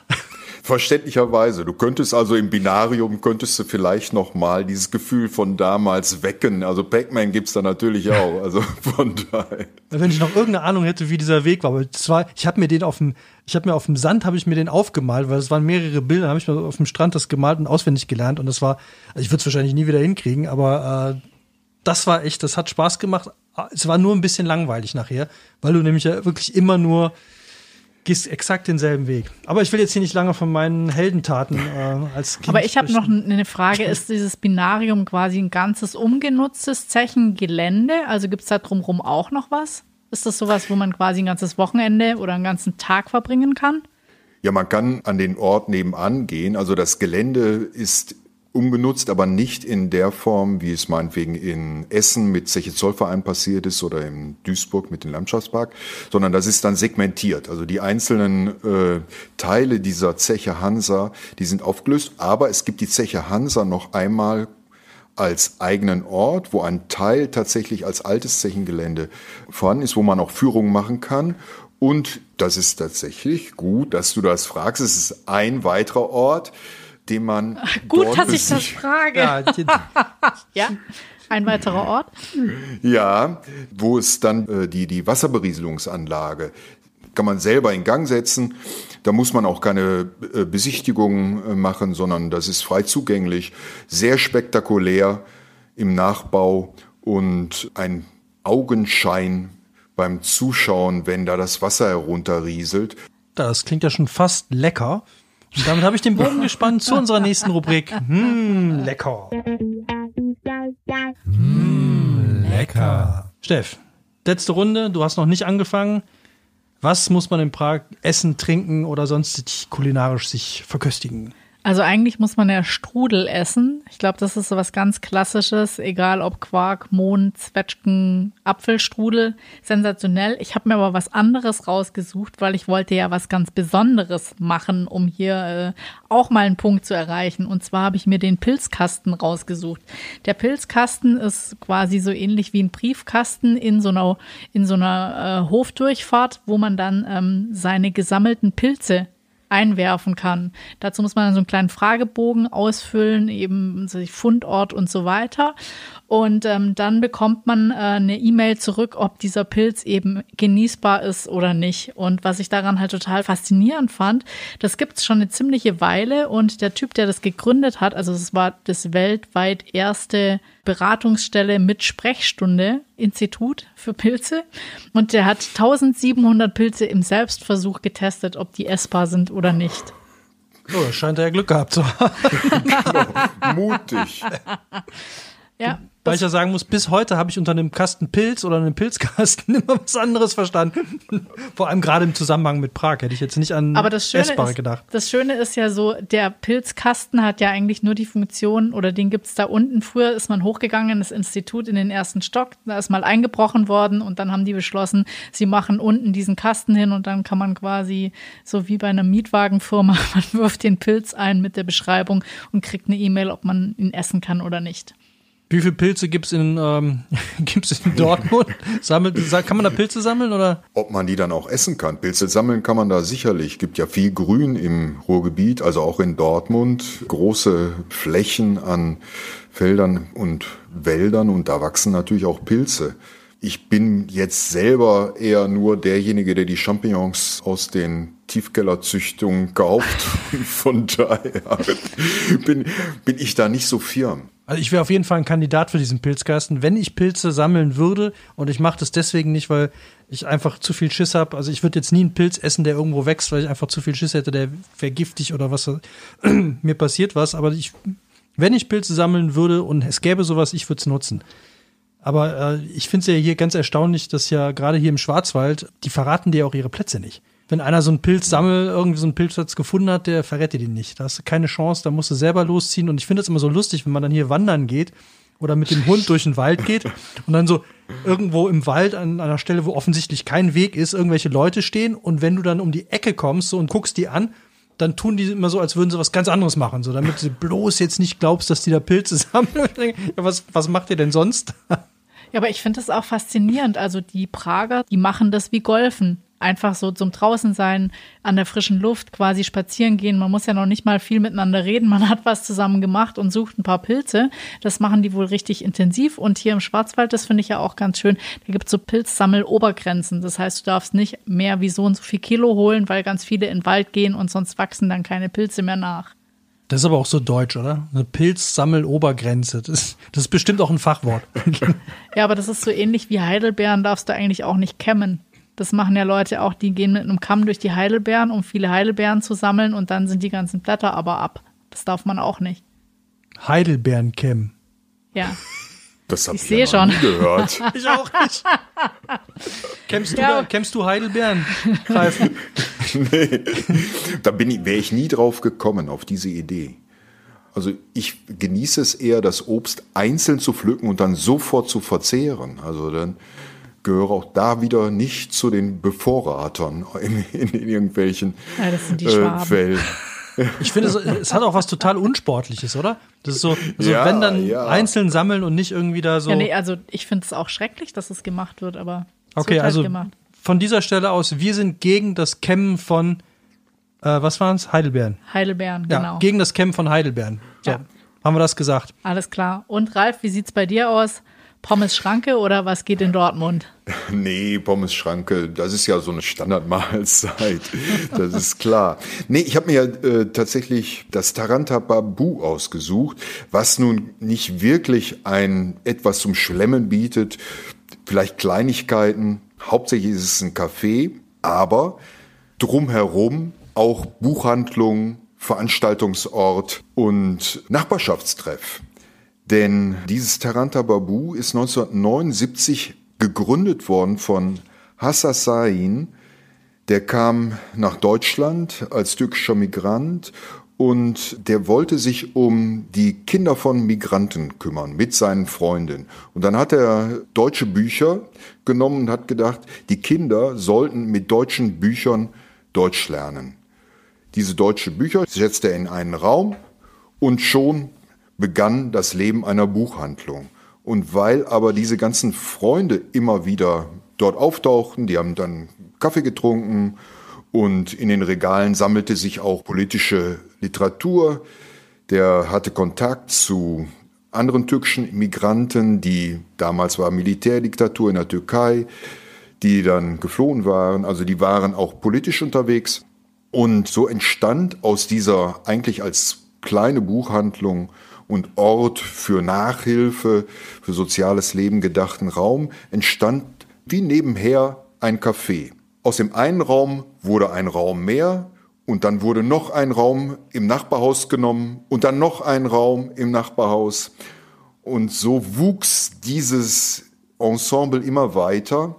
Verständlicherweise. Du könntest also im Binarium, könntest du vielleicht noch mal dieses Gefühl von damals wecken. Also Pac-Man gibt's da natürlich *laughs* auch. Also von daher. Wenn ich noch irgendeine Ahnung hätte, wie dieser Weg war. Aber zwar, ich habe mir den auf dem, ich habe mir auf dem Sand, habe ich mir den aufgemalt, weil es waren mehrere Bilder, habe ich mir auf dem Strand das gemalt und auswendig gelernt. Und das war, also ich würde es wahrscheinlich nie wieder hinkriegen, aber äh, das war echt, das hat Spaß gemacht. Es war nur ein bisschen langweilig nachher, weil du nämlich ja wirklich immer nur gehst exakt denselben Weg. Aber ich will jetzt hier nicht lange von meinen Heldentaten äh, als Kind Aber ich habe noch eine Frage. Ist dieses Binarium quasi ein ganzes umgenutztes Zechengelände? Also gibt es da drumherum auch noch was? Ist das sowas, wo man quasi ein ganzes Wochenende oder einen ganzen Tag verbringen kann? Ja, man kann an den Ort nebenan gehen. Also das Gelände ist umgenutzt, aber nicht in der Form, wie es meinetwegen in Essen mit Zeche Zollverein passiert ist oder in Duisburg mit dem Landschaftspark, sondern das ist dann segmentiert. Also die einzelnen äh, Teile dieser Zeche Hansa, die sind aufgelöst, aber es gibt die Zeche Hansa noch einmal als eigenen Ort, wo ein Teil tatsächlich als altes Zechengelände vorhanden ist, wo man auch Führungen machen kann. Und das ist tatsächlich gut, dass du das fragst. Es ist ein weiterer Ort, den man. Ach, gut, dass ich das frage. Ja, *laughs* ja, ein weiterer Ort. Ja, wo es dann äh, die, die Wasserberieselungsanlage kann man selber in Gang setzen. Da muss man auch keine äh, Besichtigung äh, machen, sondern das ist frei zugänglich, sehr spektakulär im Nachbau und ein Augenschein beim Zuschauen, wenn da das Wasser herunterrieselt. Das klingt ja schon fast lecker. Und damit habe ich den Bogen gespannt zu unserer nächsten Rubrik. Hm, lecker. Hm, lecker. Steff, letzte Runde. Du hast noch nicht angefangen. Was muss man in Prag essen, trinken oder sonst kulinarisch sich verköstigen? Also eigentlich muss man ja Strudel essen. Ich glaube, das ist so was ganz Klassisches, egal ob Quark, Mohn, Zwetschgen, Apfelstrudel. Sensationell. Ich habe mir aber was anderes rausgesucht, weil ich wollte ja was ganz Besonderes machen, um hier äh, auch mal einen Punkt zu erreichen. Und zwar habe ich mir den Pilzkasten rausgesucht. Der Pilzkasten ist quasi so ähnlich wie ein Briefkasten in so einer, in so einer äh, Hofdurchfahrt, wo man dann ähm, seine gesammelten Pilze einwerfen kann. Dazu muss man so einen kleinen Fragebogen ausfüllen, eben Fundort und so weiter. Und ähm, dann bekommt man äh, eine E-Mail zurück, ob dieser Pilz eben genießbar ist oder nicht. Und was ich daran halt total faszinierend fand, das gibt es schon eine ziemliche Weile. Und der Typ, der das gegründet hat, also es war das weltweit erste Beratungsstelle mit Sprechstunde, Institut für Pilze. Und der hat 1700 Pilze im Selbstversuch getestet, ob die essbar sind oder nicht. Oh, scheint er ja Glück gehabt zu haben. *laughs* genau, mutig. Ja, Weil ich ja sagen muss, bis heute habe ich unter einem Kasten Pilz oder einem Pilzkasten *laughs* immer was anderes verstanden. Vor allem gerade im Zusammenhang mit Prag hätte ich jetzt nicht an Aber das Schöne, Essbare ist, gedacht. das Schöne ist ja so, der Pilzkasten hat ja eigentlich nur die Funktion, oder den gibt's da unten. Früher ist man hochgegangen, das Institut in den ersten Stock, da ist mal eingebrochen worden und dann haben die beschlossen, sie machen unten diesen Kasten hin und dann kann man quasi, so wie bei einer Mietwagenfirma, *laughs* man wirft den Pilz ein mit der Beschreibung und kriegt eine E-Mail, ob man ihn essen kann oder nicht. Wie viele Pilze gibt's in, ähm, *laughs* gibt's in Dortmund? Sammelt, kann man da Pilze sammeln oder? Ob man die dann auch essen kann. Pilze sammeln kann man da sicherlich. Gibt ja viel Grün im Ruhrgebiet, also auch in Dortmund. Große Flächen an Feldern und Wäldern und da wachsen natürlich auch Pilze. Ich bin jetzt selber eher nur derjenige, der die Champignons aus den Tiefkellerzüchtungen kauft. *laughs* Von daher bin, bin ich da nicht so firm. Also ich wäre auf jeden Fall ein Kandidat für diesen Pilzkasten. Wenn ich Pilze sammeln würde, und ich mache das deswegen nicht, weil ich einfach zu viel Schiss habe. Also ich würde jetzt nie einen Pilz essen, der irgendwo wächst, weil ich einfach zu viel Schiss hätte, der wäre giftig oder was *clears throat* mir passiert was. Aber ich, wenn ich Pilze sammeln würde und es gäbe sowas, ich würde es nutzen. Aber äh, ich finde es ja hier ganz erstaunlich, dass ja gerade hier im Schwarzwald, die verraten dir auch ihre Plätze nicht. Wenn einer so einen Pilz sammelt, irgendwie so einen Pilzplatz gefunden hat, der verrät dir den nicht. Da hast du keine Chance, da musst du selber losziehen. Und ich finde es immer so lustig, wenn man dann hier wandern geht oder mit dem Hund durch den Wald geht *laughs* und dann so irgendwo im Wald an einer Stelle, wo offensichtlich kein Weg ist, irgendwelche Leute stehen. Und wenn du dann um die Ecke kommst so, und guckst die an, dann tun die immer so, als würden sie was ganz anderes machen, so damit du bloß jetzt nicht glaubst, dass die da Pilze sammeln. *laughs* ja, was, was macht ihr denn sonst? Ja, aber ich finde das auch faszinierend. Also die Prager, die machen das wie Golfen. Einfach so zum draußen sein, an der frischen Luft, quasi spazieren gehen. Man muss ja noch nicht mal viel miteinander reden. Man hat was zusammen gemacht und sucht ein paar Pilze. Das machen die wohl richtig intensiv. Und hier im Schwarzwald, das finde ich ja auch ganz schön, da gibt es so Pilzsammelobergrenzen. Das heißt, du darfst nicht mehr wie so und so viel Kilo holen, weil ganz viele in den Wald gehen und sonst wachsen dann keine Pilze mehr nach. Das ist aber auch so deutsch, oder? Eine Pilzsammelobergrenze. Das, das ist bestimmt auch ein Fachwort. *laughs* ja, aber das ist so ähnlich wie Heidelbeeren darfst du eigentlich auch nicht kämmen. Das machen ja Leute auch, die gehen mit einem Kamm durch die Heidelbeeren, um viele Heidelbeeren zu sammeln und dann sind die ganzen Blätter aber ab. Das darf man auch nicht. Heidelbeerenkämmen. Ja. *laughs* Das habe Ich ich, sehe ja noch schon. nie gehört. *laughs* Ich auch nicht. Kämmst du, Ja. da- kämmst du Heidelbeeren? *laughs* Nee, da wäre ich nie drauf gekommen, auf diese Idee. Also ich genieße es eher, das Obst einzeln zu pflücken und dann sofort zu verzehren. Also dann gehöre auch da wieder nicht zu den Bevorratern in, in, in irgendwelchen Ja, das sind die äh, Schwaben. Fällen. Ich finde, es, es hat auch was total Unsportliches, oder? Das ist so, also Ja, wenn dann ja. einzeln sammeln und nicht irgendwie da so. Ja, nee, also ich finde es auch schrecklich, dass es gemacht wird, aber es okay, halt also gemacht. von dieser Stelle aus, wir sind gegen das Kämmen von, äh, was waren es? Heidelbeeren. Heidelbeeren, Ja, genau. gegen das Kämmen von Heidelbeeren. So, Ja. haben wir das gesagt. Alles klar. Und Ralf, wie sieht's bei dir aus? Pommes Schranke oder was geht in Dortmund? *laughs* Nee, Pommes-Schranke, das ist ja so eine Standardmahlzeit. *laughs* Das ist klar. Nee, ich habe mir äh, tatsächlich das Taranta Babu ausgesucht, was nun nicht wirklich ein etwas zum Schlemmen bietet. Vielleicht Kleinigkeiten. Hauptsächlich ist es ein Café, aber drumherum auch Buchhandlung, Veranstaltungsort und Nachbarschaftstreff. Denn dieses Taranta Babu ist 1979 gegründet worden von Hassassain. Der kam nach Deutschland als türkischer Migrant und der wollte sich um die Kinder von Migranten kümmern mit seinen Freunden. Und dann hat er deutsche Bücher genommen und hat gedacht, die Kinder sollten mit deutschen Büchern Deutsch lernen. Diese deutsche Bücher setzte er in einen Raum und schon begann das Leben einer Buchhandlung. Und weil aber diese ganzen Freunde immer wieder dort auftauchten, die haben dann Kaffee getrunken Und in den Regalen sammelte sich auch politische Literatur. Der hatte Kontakt zu anderen türkischen Migranten, die damals war Militärdiktatur in der Türkei, die dann geflohen waren. Also die waren auch politisch unterwegs. Und so entstand aus dieser eigentlich als kleine Buchhandlung und Ort für Nachhilfe, für soziales Leben gedachten Raum, entstand wie nebenher ein Café. Aus dem einen Raum wurde ein Raum mehr und dann wurde noch ein Raum im Nachbarhaus genommen und dann noch ein Raum im Nachbarhaus. Und so wuchs dieses Ensemble immer weiter.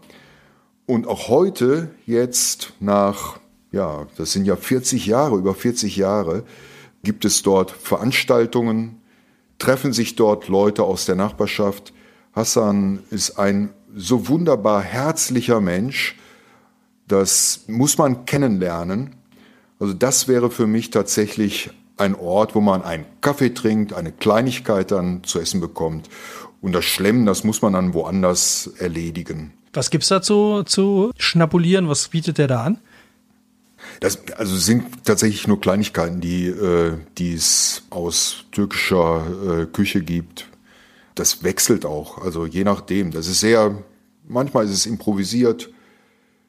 Und auch heute, jetzt nach ja, das sind ja 40 Jahre, über 40 Jahre, gibt es dort Veranstaltungen, treffen sich dort Leute aus der Nachbarschaft. Hassan ist ein so wunderbar herzlicher Mensch, das muss man kennenlernen. Also das wäre für mich tatsächlich ein Ort, wo man einen Kaffee trinkt, eine Kleinigkeit dann zu essen bekommt. Und das Schlemmen, das muss man dann woanders erledigen. Was gibt's dazu zu schnabulieren? Was bietet der da an? Das also sind tatsächlich nur Kleinigkeiten, die, äh, es aus türkischer äh, Küche gibt. Das wechselt auch, also je nachdem. Das ist sehr, manchmal ist es improvisiert.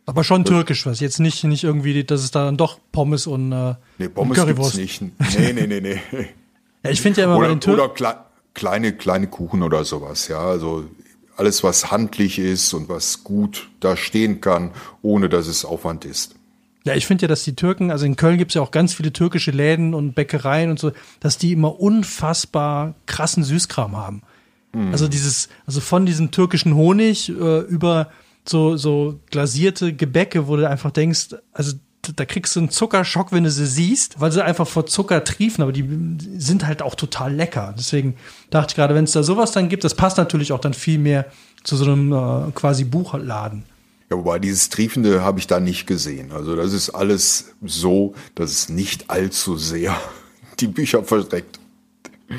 Aber schon türkisch was, jetzt nicht, nicht irgendwie, dass es da dann doch Pommes und, äh, nee, Pommes und Currywurst. Gibt's nicht. Nee, nee, nee, nee. *laughs* ja, ich finde ja immer oder, bei den Türken. Oder kle kleine, kleine Kuchen oder sowas, ja. Also alles, was handlich ist und was gut da stehen kann, ohne dass es Aufwand ist. Ja, ich finde ja, dass die Türken, also in Köln gibt es ja auch ganz viele türkische Läden und Bäckereien und so, dass die immer unfassbar krassen Süßkram haben. Mhm. Also dieses, also von diesem türkischen Honig äh, über so, so glasierte Gebäcke, wo du einfach denkst, also da kriegst du einen Zuckerschock, wenn du sie siehst, weil sie einfach vor Zucker triefen, aber die sind halt auch total lecker. Deswegen dachte ich gerade, wenn es da sowas dann gibt, das passt natürlich auch dann viel mehr zu so einem äh, quasi Buchladen. Ja, wobei dieses Triefende habe ich da nicht gesehen. Also das ist alles so, dass es nicht allzu sehr *laughs* die Bücher versteckt.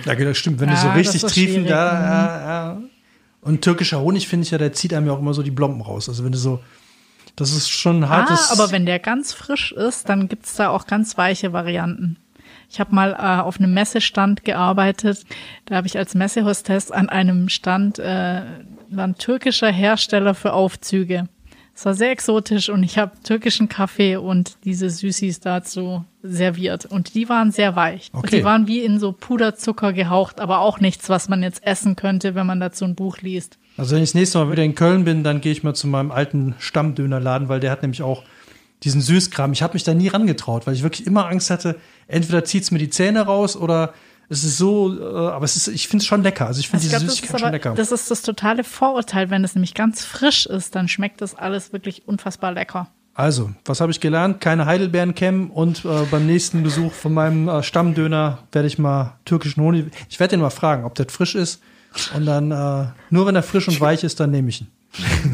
Ja, das stimmt. Wenn ja, du so richtig triefend da, mhm. ja, ja. Und türkischer Honig finde ich ja, der zieht einem ja auch immer so die Blomben raus. Also wenn du so, das ist schon ein hartes. Ah, aber wenn der ganz frisch ist, dann gibt es da auch ganz weiche Varianten. Ich habe mal äh, auf einem Messestand gearbeitet. Da habe ich als Messehostess an einem Stand, äh, war ein türkischer Hersteller für Aufzüge. Es war sehr exotisch und ich habe türkischen Kaffee und diese Süßis dazu serviert. Und die waren sehr weich. Okay. Und die waren wie in so Puderzucker gehaucht, aber auch nichts, was man jetzt essen könnte, wenn man dazu ein Buch liest. Also wenn ich das nächste Mal wieder in Köln bin, dann gehe ich mal zu meinem alten Stammdönerladen, weil der hat nämlich auch diesen Süßkram. Ich habe mich da nie rangetraut, weil ich wirklich immer Angst hatte, entweder zieht es mir die Zähne raus oder es ist so, äh, aber es ist, ich finde es schon lecker. Also ich finde diese Süßigkeit schon lecker. Das ist das totale Vorurteil. Wenn es nämlich ganz frisch ist, dann schmeckt das alles wirklich unfassbar lecker. Also, was habe ich gelernt? Keine Heidelbeeren kämmen und äh, beim nächsten Besuch von meinem äh, Stammdöner werde ich mal türkischen Honig. Ich werde den mal fragen, ob der frisch ist. Und dann, äh, nur wenn er frisch und weich ist, dann nehme ich ihn.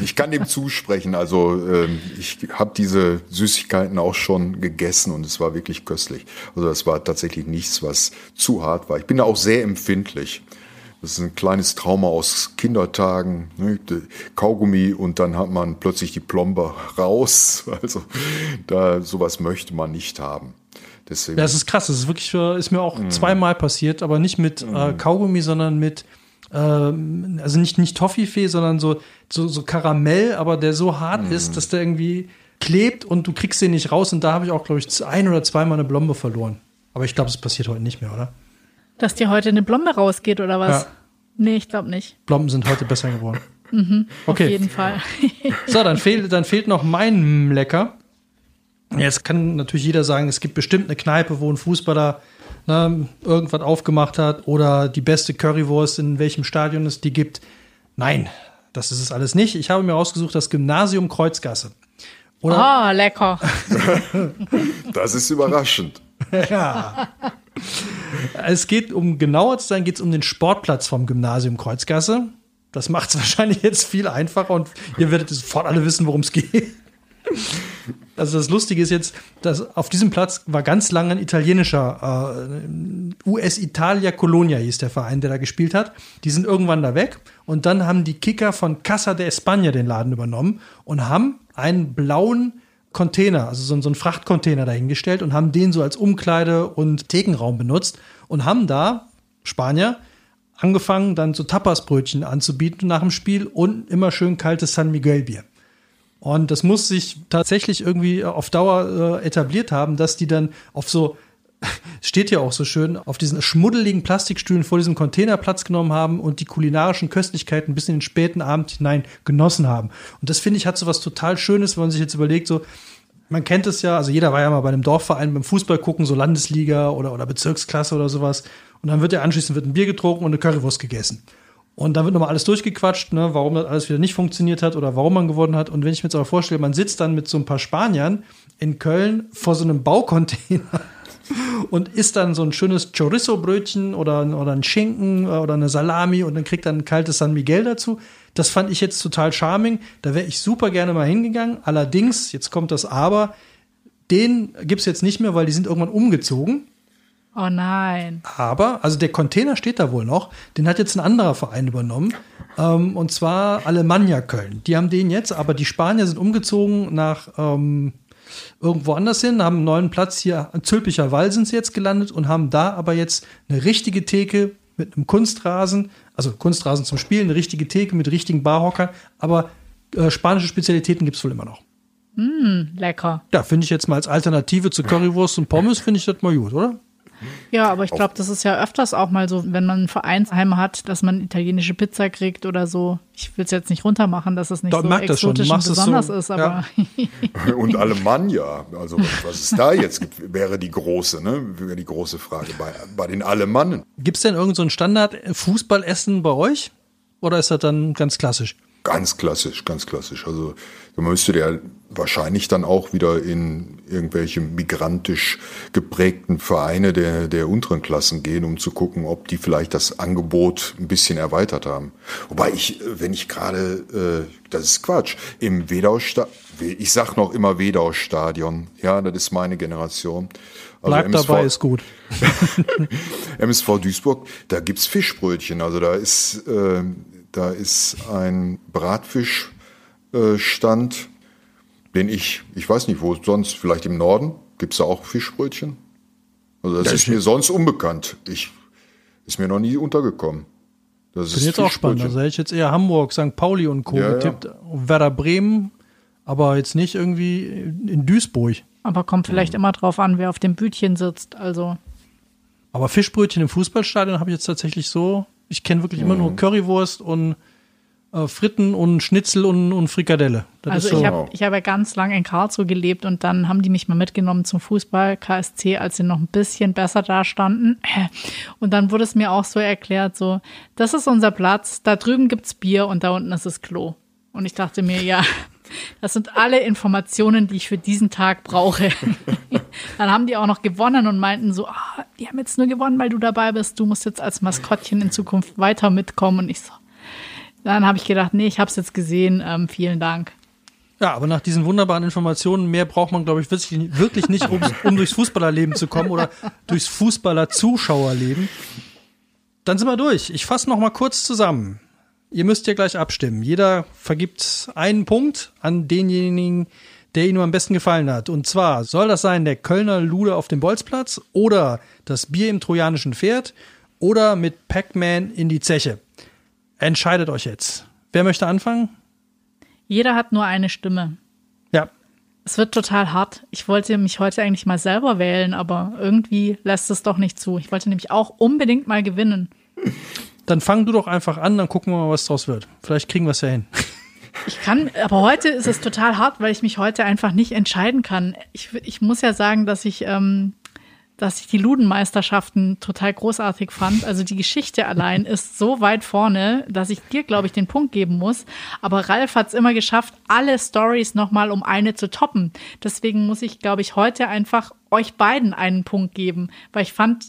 Ich kann dem zusprechen. Also ähm, ich habe diese Süßigkeiten auch schon gegessen und es war wirklich köstlich. Also das war tatsächlich nichts, was zu hart war. Ich bin da auch sehr empfindlich. Das ist ein kleines Trauma aus Kindertagen, ne? Kaugummi und dann hat man plötzlich die Plombe raus. *laughs* Also da sowas möchte man nicht haben. Deswegen. Ja, das ist krass. Das ist wirklich, ist mir auch mm. zweimal passiert, aber nicht mit äh, Kaugummi, sondern mit ähm, also nicht, nicht Toffifee, sondern so, so, so Karamell, aber der so hart mm. ist, dass der irgendwie klebt und du kriegst den nicht raus. Und da habe ich auch, glaube ich, ein oder zweimal eine Blombe verloren. Aber ich glaube, es passiert heute nicht mehr, oder? Dass dir heute eine Blombe rausgeht, oder was? Ja. Nee, ich glaube nicht. Blomben sind heute besser geworden. *laughs* mhm, okay. Auf jeden Fall. *laughs* so, dann fehlt, dann fehlt noch mein Lecker. Jetzt kann natürlich jeder sagen, es gibt bestimmt eine Kneipe, wo ein Fußballer ne, irgendwas aufgemacht hat oder die beste Currywurst, in welchem Stadion es die gibt. Nein, das ist es alles nicht. Ich habe mir ausgesucht das Gymnasium Kreuzgasse. Oder? Ah, oh, lecker. *laughs* das ist überraschend. *laughs* ja. Es geht, um genauer zu sein, geht es um den Sportplatz vom Gymnasium Kreuzgasse. Das macht es *laughs* wahrscheinlich jetzt viel einfacher und ihr werdet sofort alle wissen, worum es geht. Also das Lustige ist jetzt, dass auf diesem Platz war ganz lange ein italienischer äh, US Italia Colonia hieß der Verein, der da gespielt hat. Die sind irgendwann da weg und dann haben die Kicker von Casa de España den Laden übernommen und haben einen blauen Container, also so, so einen Frachtcontainer dahingestellt und haben den so als Umkleide- und Thekenraum benutzt und haben da, Spanier, angefangen, dann so Tapasbrötchen anzubieten nach dem Spiel und immer schön kaltes San Miguel Bier. Und das muss sich tatsächlich irgendwie auf Dauer äh, etabliert haben, dass die dann auf so, *laughs* steht ja auch so schön, auf diesen schmuddeligen Plastikstühlen vor diesem Container Platz genommen haben und die kulinarischen Köstlichkeiten bis in den späten Abend hinein genossen haben. Und das finde ich hat so was total Schönes, wenn man sich jetzt überlegt, so, man kennt es ja, also jeder war ja mal bei einem Dorfverein beim Fußball gucken, so Landesliga oder, oder Bezirksklasse oder sowas. Und dann wird ja anschließend wird ein Bier getrunken und eine Currywurst gegessen. Und dann wird nochmal alles durchgequatscht, ne, warum das alles wieder nicht funktioniert hat oder warum man gewonnen hat. Und wenn ich mir jetzt aber vorstelle, man sitzt dann mit so ein paar Spaniern in Köln vor so einem Baucontainer *laughs* und isst dann so ein schönes Chorizo-Brötchen oder, oder ein Schinken oder eine Salami und dann kriegt dann ein kaltes San Miguel dazu. Das fand ich jetzt total charming. Da wäre ich super gerne mal hingegangen. Allerdings, jetzt kommt das Aber, den gibt's jetzt nicht mehr, weil die sind irgendwann umgezogen. Oh nein. Aber, also der Container steht da wohl noch, den hat jetzt ein anderer Verein übernommen. Ähm, und zwar Alemannia Köln. Die haben den jetzt, aber die Spanier sind umgezogen nach ähm, irgendwo anders hin, haben einen neuen Platz hier, Zülpicher Wall sind sie jetzt gelandet und haben da aber jetzt eine richtige Theke mit einem Kunstrasen, also Kunstrasen zum Spielen, eine richtige Theke mit richtigen Barhockern, aber äh, spanische Spezialitäten gibt's wohl immer noch. Mm, lecker. Ja, finde ich jetzt mal als Alternative zu Currywurst und Pommes, finde ich das mal gut, oder? Ja, aber ich glaube, das ist ja öfters auch mal so, wenn man ein Vereinsheim hat, dass man italienische Pizza kriegt oder so. Ich will es jetzt nicht runtermachen, dass es nicht Doch, so merk das schon. Du exotisch und machst es besonders so, ist, aber *laughs* Und Alemannia, also was es da jetzt gibt, wäre die große, ne? Wäre die große Frage bei, bei den Alemannen. Gibt's denn irgend so ein Standard-Fußballessen bei euch? Oder ist das dann ganz klassisch? Ganz klassisch, ganz klassisch. Also man müsste ja wahrscheinlich dann auch wieder in irgendwelche migrantisch geprägten Vereine der, der unteren Klassen gehen, um zu gucken, ob die vielleicht das Angebot ein bisschen erweitert haben. Wobei ich, äh, wenn ich gerade, äh, das ist Quatsch, im wedau ich sag noch immer Wedau-Stadion, ja, das ist meine Generation. Also Bleib MSV dabei, ist gut. *laughs* MSV Duisburg, da gibt's Fischbrötchen. Also da ist, äh, da ist ein Bratfischstand, den ich, ich weiß nicht, wo sonst, vielleicht im Norden, gibt's da auch Fischbrötchen? Also das, Das ist ist- mir sonst unbekannt. Ich, ist mir noch nie untergekommen. Das Bin jetzt auch spannend. Also hätte ich jetzt eher Hamburg, St. Pauli und Co. Ja, ja. getippt. Werder Bremen, aber jetzt nicht irgendwie in Duisburg. aber kommt vielleicht immer drauf an, wer auf dem Bütchen sitzt. Also Aber Fischbrötchen im Fußballstadion habe ich jetzt tatsächlich so. Ich kenne wirklich immer nur Currywurst und äh, Fritten und Schnitzel und, und Frikadelle. Das Also ist so. ich habe ich hab ja ganz lange in Karlsruhe gelebt und dann haben die mich mal mitgenommen zum Fußball KSC, als sie noch ein bisschen besser dastanden. *laughs* Und dann wurde es mir auch so erklärt, so, das ist unser Platz, da drüben gibt's Bier und da unten ist das Klo. Und ich dachte mir, ja, das sind alle Informationen, die ich für diesen Tag brauche. *laughs* dann haben die auch noch gewonnen und meinten so, ah, die haben jetzt nur gewonnen, weil du dabei bist, du musst jetzt als Maskottchen in Zukunft weiter mitkommen. Und ich so, dann habe ich gedacht, nee, ich habe es jetzt gesehen, ähm, vielen Dank. Ja, aber nach diesen wunderbaren Informationen, mehr braucht man, glaube ich, wirklich, wirklich nicht, um, um durchs Fußballerleben zu kommen oder durchs Fußballer-Zuschauerleben. Dann sind wir durch. Ich fasse noch mal kurz zusammen. Ihr müsst ja gleich abstimmen. Jeder vergibt einen Punkt an denjenigen, der ihm am besten gefallen hat. Und zwar soll das sein der Kölner Lude auf dem Bolzplatz oder das Bier im trojanischen Pferd oder mit Pac-Man in die Zeche. Entscheidet euch jetzt. Wer möchte anfangen? Jeder hat nur eine Stimme. Ja, Es wird total hart. Ich wollte mich heute eigentlich mal selber wählen, aber irgendwie lässt es doch nicht zu. Ich wollte nämlich auch unbedingt mal gewinnen. Dann fang du doch einfach an, dann gucken wir mal, was draus wird. Vielleicht kriegen wir es ja hin. Ich kann, aber heute ist es total hart, weil ich mich heute einfach nicht entscheiden kann. Ich, ich muss ja sagen, dass ich, ähm, dass ich die Ludenmeisterschaften total großartig fand. Also die Geschichte allein ist so weit vorne, dass ich dir, glaube ich, den Punkt geben muss. Aber Ralf hat es immer geschafft, alle Stories nochmal um eine zu toppen. Deswegen muss ich, glaube ich, heute einfach euch beiden einen Punkt geben, weil ich fand,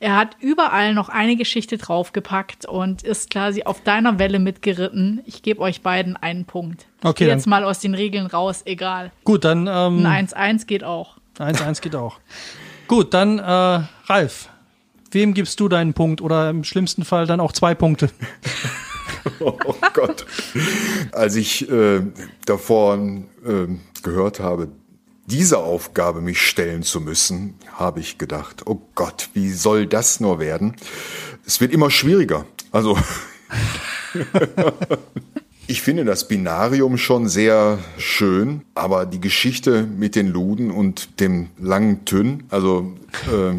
er hat überall noch eine Geschichte draufgepackt und ist quasi auf deiner Welle mitgeritten. Ich gebe euch beiden einen Punkt. Ich Okay, gehe jetzt mal aus den Regeln raus, egal. Gut, dann ähm, Ein 1-1 geht auch. 1-1 geht auch. Gut, dann äh, Ralf, wem gibst du deinen Punkt oder im schlimmsten Fall dann auch zwei Punkte? *laughs* oh Gott. Als ich äh, davon äh, gehört habe, diese Aufgabe mich stellen zu müssen, habe ich gedacht, oh Gott, wie soll das nur werden? Es wird immer schwieriger. Also *laughs* ich finde das Binarium schon sehr schön, aber die Geschichte mit den Luden und dem langen Tünn, also äh,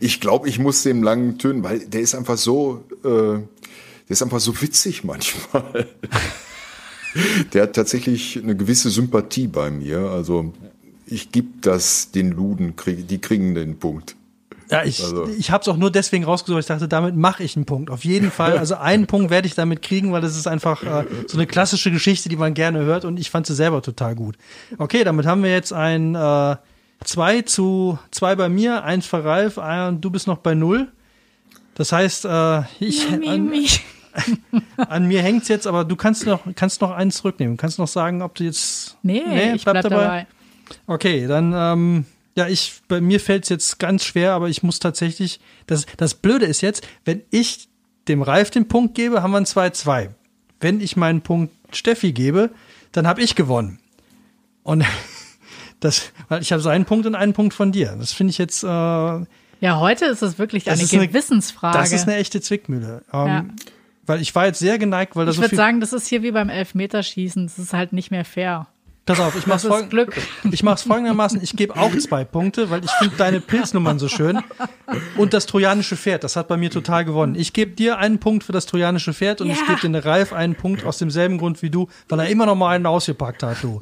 ich glaube, ich muss dem langen Tünn, weil der ist einfach so, äh, der ist einfach so witzig manchmal. *laughs* der hat tatsächlich eine gewisse Sympathie bei mir. Also ich gebe das den Luden, die kriegen den Punkt. Ja, ich, also. ich habe es auch nur deswegen rausgesucht, ich dachte, damit mache ich einen Punkt. Auf jeden Fall. Also einen *laughs* Punkt werde ich damit kriegen, weil das ist einfach äh, so eine klassische Geschichte, die man gerne hört und ich fand sie selber total gut. Okay, damit haben wir jetzt ein äh, zwei zu zwei bei mir, eins für Ralf, ein, du bist noch bei null. Das heißt, äh, ich an, *laughs* an mir hängt's jetzt, aber du kannst noch kannst noch eins zurücknehmen. Du kannst noch sagen, ob du jetzt nee, nee ich bleib, bleib dabei. dabei. Okay, dann ähm, ja, ich bei mir fällt es jetzt ganz schwer, aber ich muss tatsächlich das das Blöde ist jetzt, wenn ich dem Ralf den Punkt gebe, haben wir ein 2-2. Wenn ich meinen Punkt Steffi gebe, dann habe ich gewonnen. Und *laughs* das, weil ich habe so einen Punkt und einen Punkt von dir. Das finde ich jetzt. Äh, ja, heute ist es wirklich eine Gewissensfrage. das ist eine echte Zwickmühle. Ähm, ja. Weil ich war jetzt sehr geneigt, weil da so viel. Ich würde sagen, das ist hier wie beim Elfmeterschießen. Das ist halt nicht mehr fair. Pass auf, ich mach's, folg Glück. ich mach's folgendermaßen, ich gebe auch zwei Punkte, weil ich finde deine Pilznummern so schön. Und das trojanische Pferd, das hat bei mir total gewonnen. Ich gebe dir einen Punkt für das trojanische Pferd und ja. ich gebe den Ralf einen Punkt aus demselben Grund wie du, weil er immer noch mal einen ausgepackt hat, du.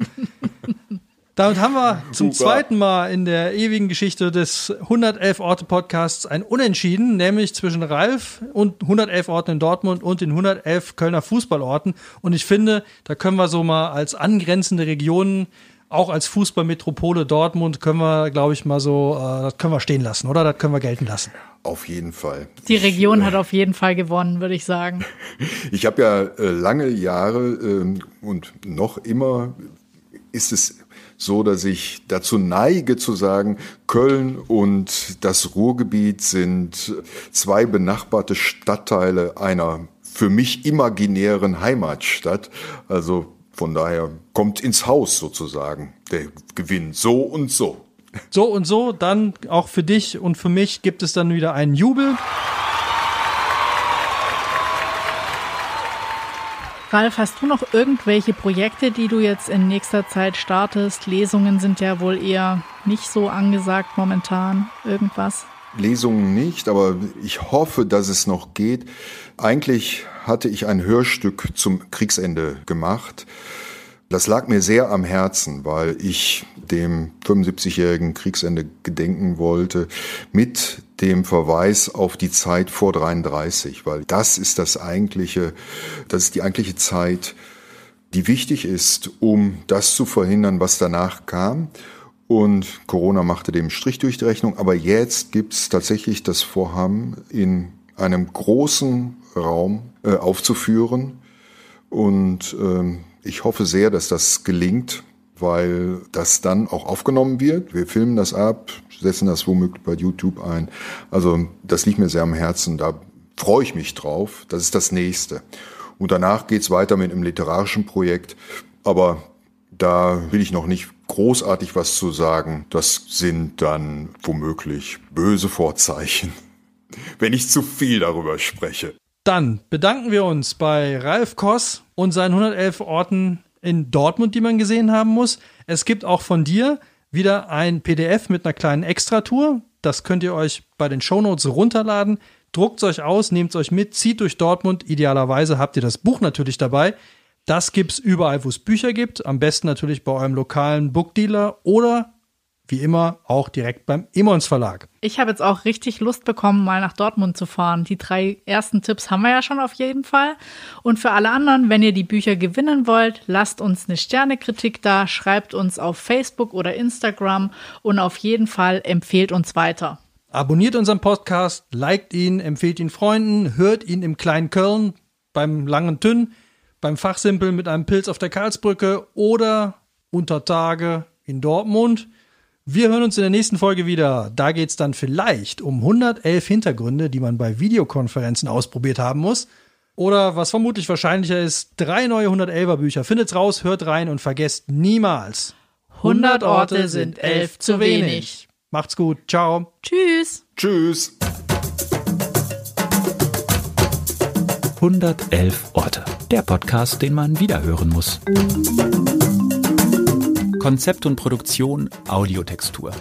Damit haben wir zum Super. zweiten Mal in der ewigen Geschichte des 111 Orte Podcasts ein Unentschieden, nämlich zwischen Ralf und 111 Orten in Dortmund und den 111 Kölner Fußballorten. Und ich finde, da können wir so mal als angrenzende Regionen auch als Fußballmetropole Dortmund können wir, glaube ich, mal so, äh, das können wir stehen lassen, oder? Das können wir gelten lassen. Auf jeden Fall. Die Region ich, hat auf jeden Fall gewonnen, würde ich sagen. *laughs* Ich habe ja äh, lange Jahre äh, und noch immer ist es so, dass ich dazu neige zu sagen, Köln und das Ruhrgebiet sind zwei benachbarte Stadtteile einer für mich imaginären Heimatstadt. Also von daher kommt ins Haus sozusagen der Gewinn. So und so. So und so, dann auch für dich und für mich gibt es dann wieder einen Jubel. Ralf, hast du noch irgendwelche Projekte, die du jetzt in nächster Zeit startest? Lesungen sind ja wohl eher nicht so angesagt momentan. Irgendwas? Lesungen nicht, aber ich hoffe, dass es noch geht. Eigentlich hatte ich ein Hörstück zum Kriegsende gemacht. Das lag mir sehr am Herzen, weil ich dem 75-jährigen Kriegsende gedenken wollte mit dem Verweis auf die Zeit vor 33, weil das ist das eigentliche, das ist die eigentliche Zeit, die wichtig ist, um das zu verhindern, was danach kam. Und Corona machte dem Strich durch die Rechnung. Aber jetzt gibt's tatsächlich das Vorhaben, in einem großen Raum äh, aufzuführen. Und ähm, ich hoffe sehr, dass das gelingt, weil das dann auch aufgenommen wird. Wir filmen das ab, setzen das womöglich bei YouTube ein. Also das liegt mir sehr am Herzen, da freue ich mich drauf. Das ist das nächste. Und danach geht's weiter mit einem literarischen Projekt, aber da will ich noch nicht großartig was zu sagen. Das sind dann womöglich böse Vorzeichen, *laughs* wenn ich zu viel darüber spreche. Dann bedanken wir uns bei Ralf Koss und seinen 111 Orten in Dortmund, die man gesehen haben muss. Es gibt auch von dir wieder ein PDF mit einer kleinen Extratour. Das könnt ihr euch bei den Shownotes runterladen. Druckt es euch aus, nehmt es euch mit, zieht durch Dortmund. Idealerweise habt ihr das Buch natürlich dabei. Das gibt's überall, wo es Bücher gibt. Am besten natürlich bei eurem lokalen Bookdealer oder wie immer auch direkt beim Emons Verlag. Ich habe jetzt auch richtig Lust bekommen, mal nach Dortmund zu fahren. Die drei ersten Tipps haben wir ja schon auf jeden Fall. Und für alle anderen, wenn ihr die Bücher gewinnen wollt, lasst uns eine Sternekritik da, schreibt uns auf Facebook oder Instagram und auf jeden Fall empfehlt uns weiter. Abonniert unseren Podcast, liked ihn, empfehlt ihn Freunden, hört ihn im kleinen Köln, beim langen Tünn, beim Fachsimpel mit einem Pilz auf der Karlsbrücke oder unter Tage in Dortmund. Wir hören uns in der nächsten Folge wieder. Da geht es dann vielleicht um 111 Hintergründe, die man bei Videokonferenzen ausprobiert haben muss. Oder was vermutlich wahrscheinlicher ist, drei neue 111er Bücher. Findet's raus, hört rein und vergesst niemals. 100 Orte sind elf zu wenig. Macht's gut. Ciao. Tschüss. Tschüss. 111 Orte. Der Podcast, den man wiederhören muss. Konzept und Produktion Audiotextur.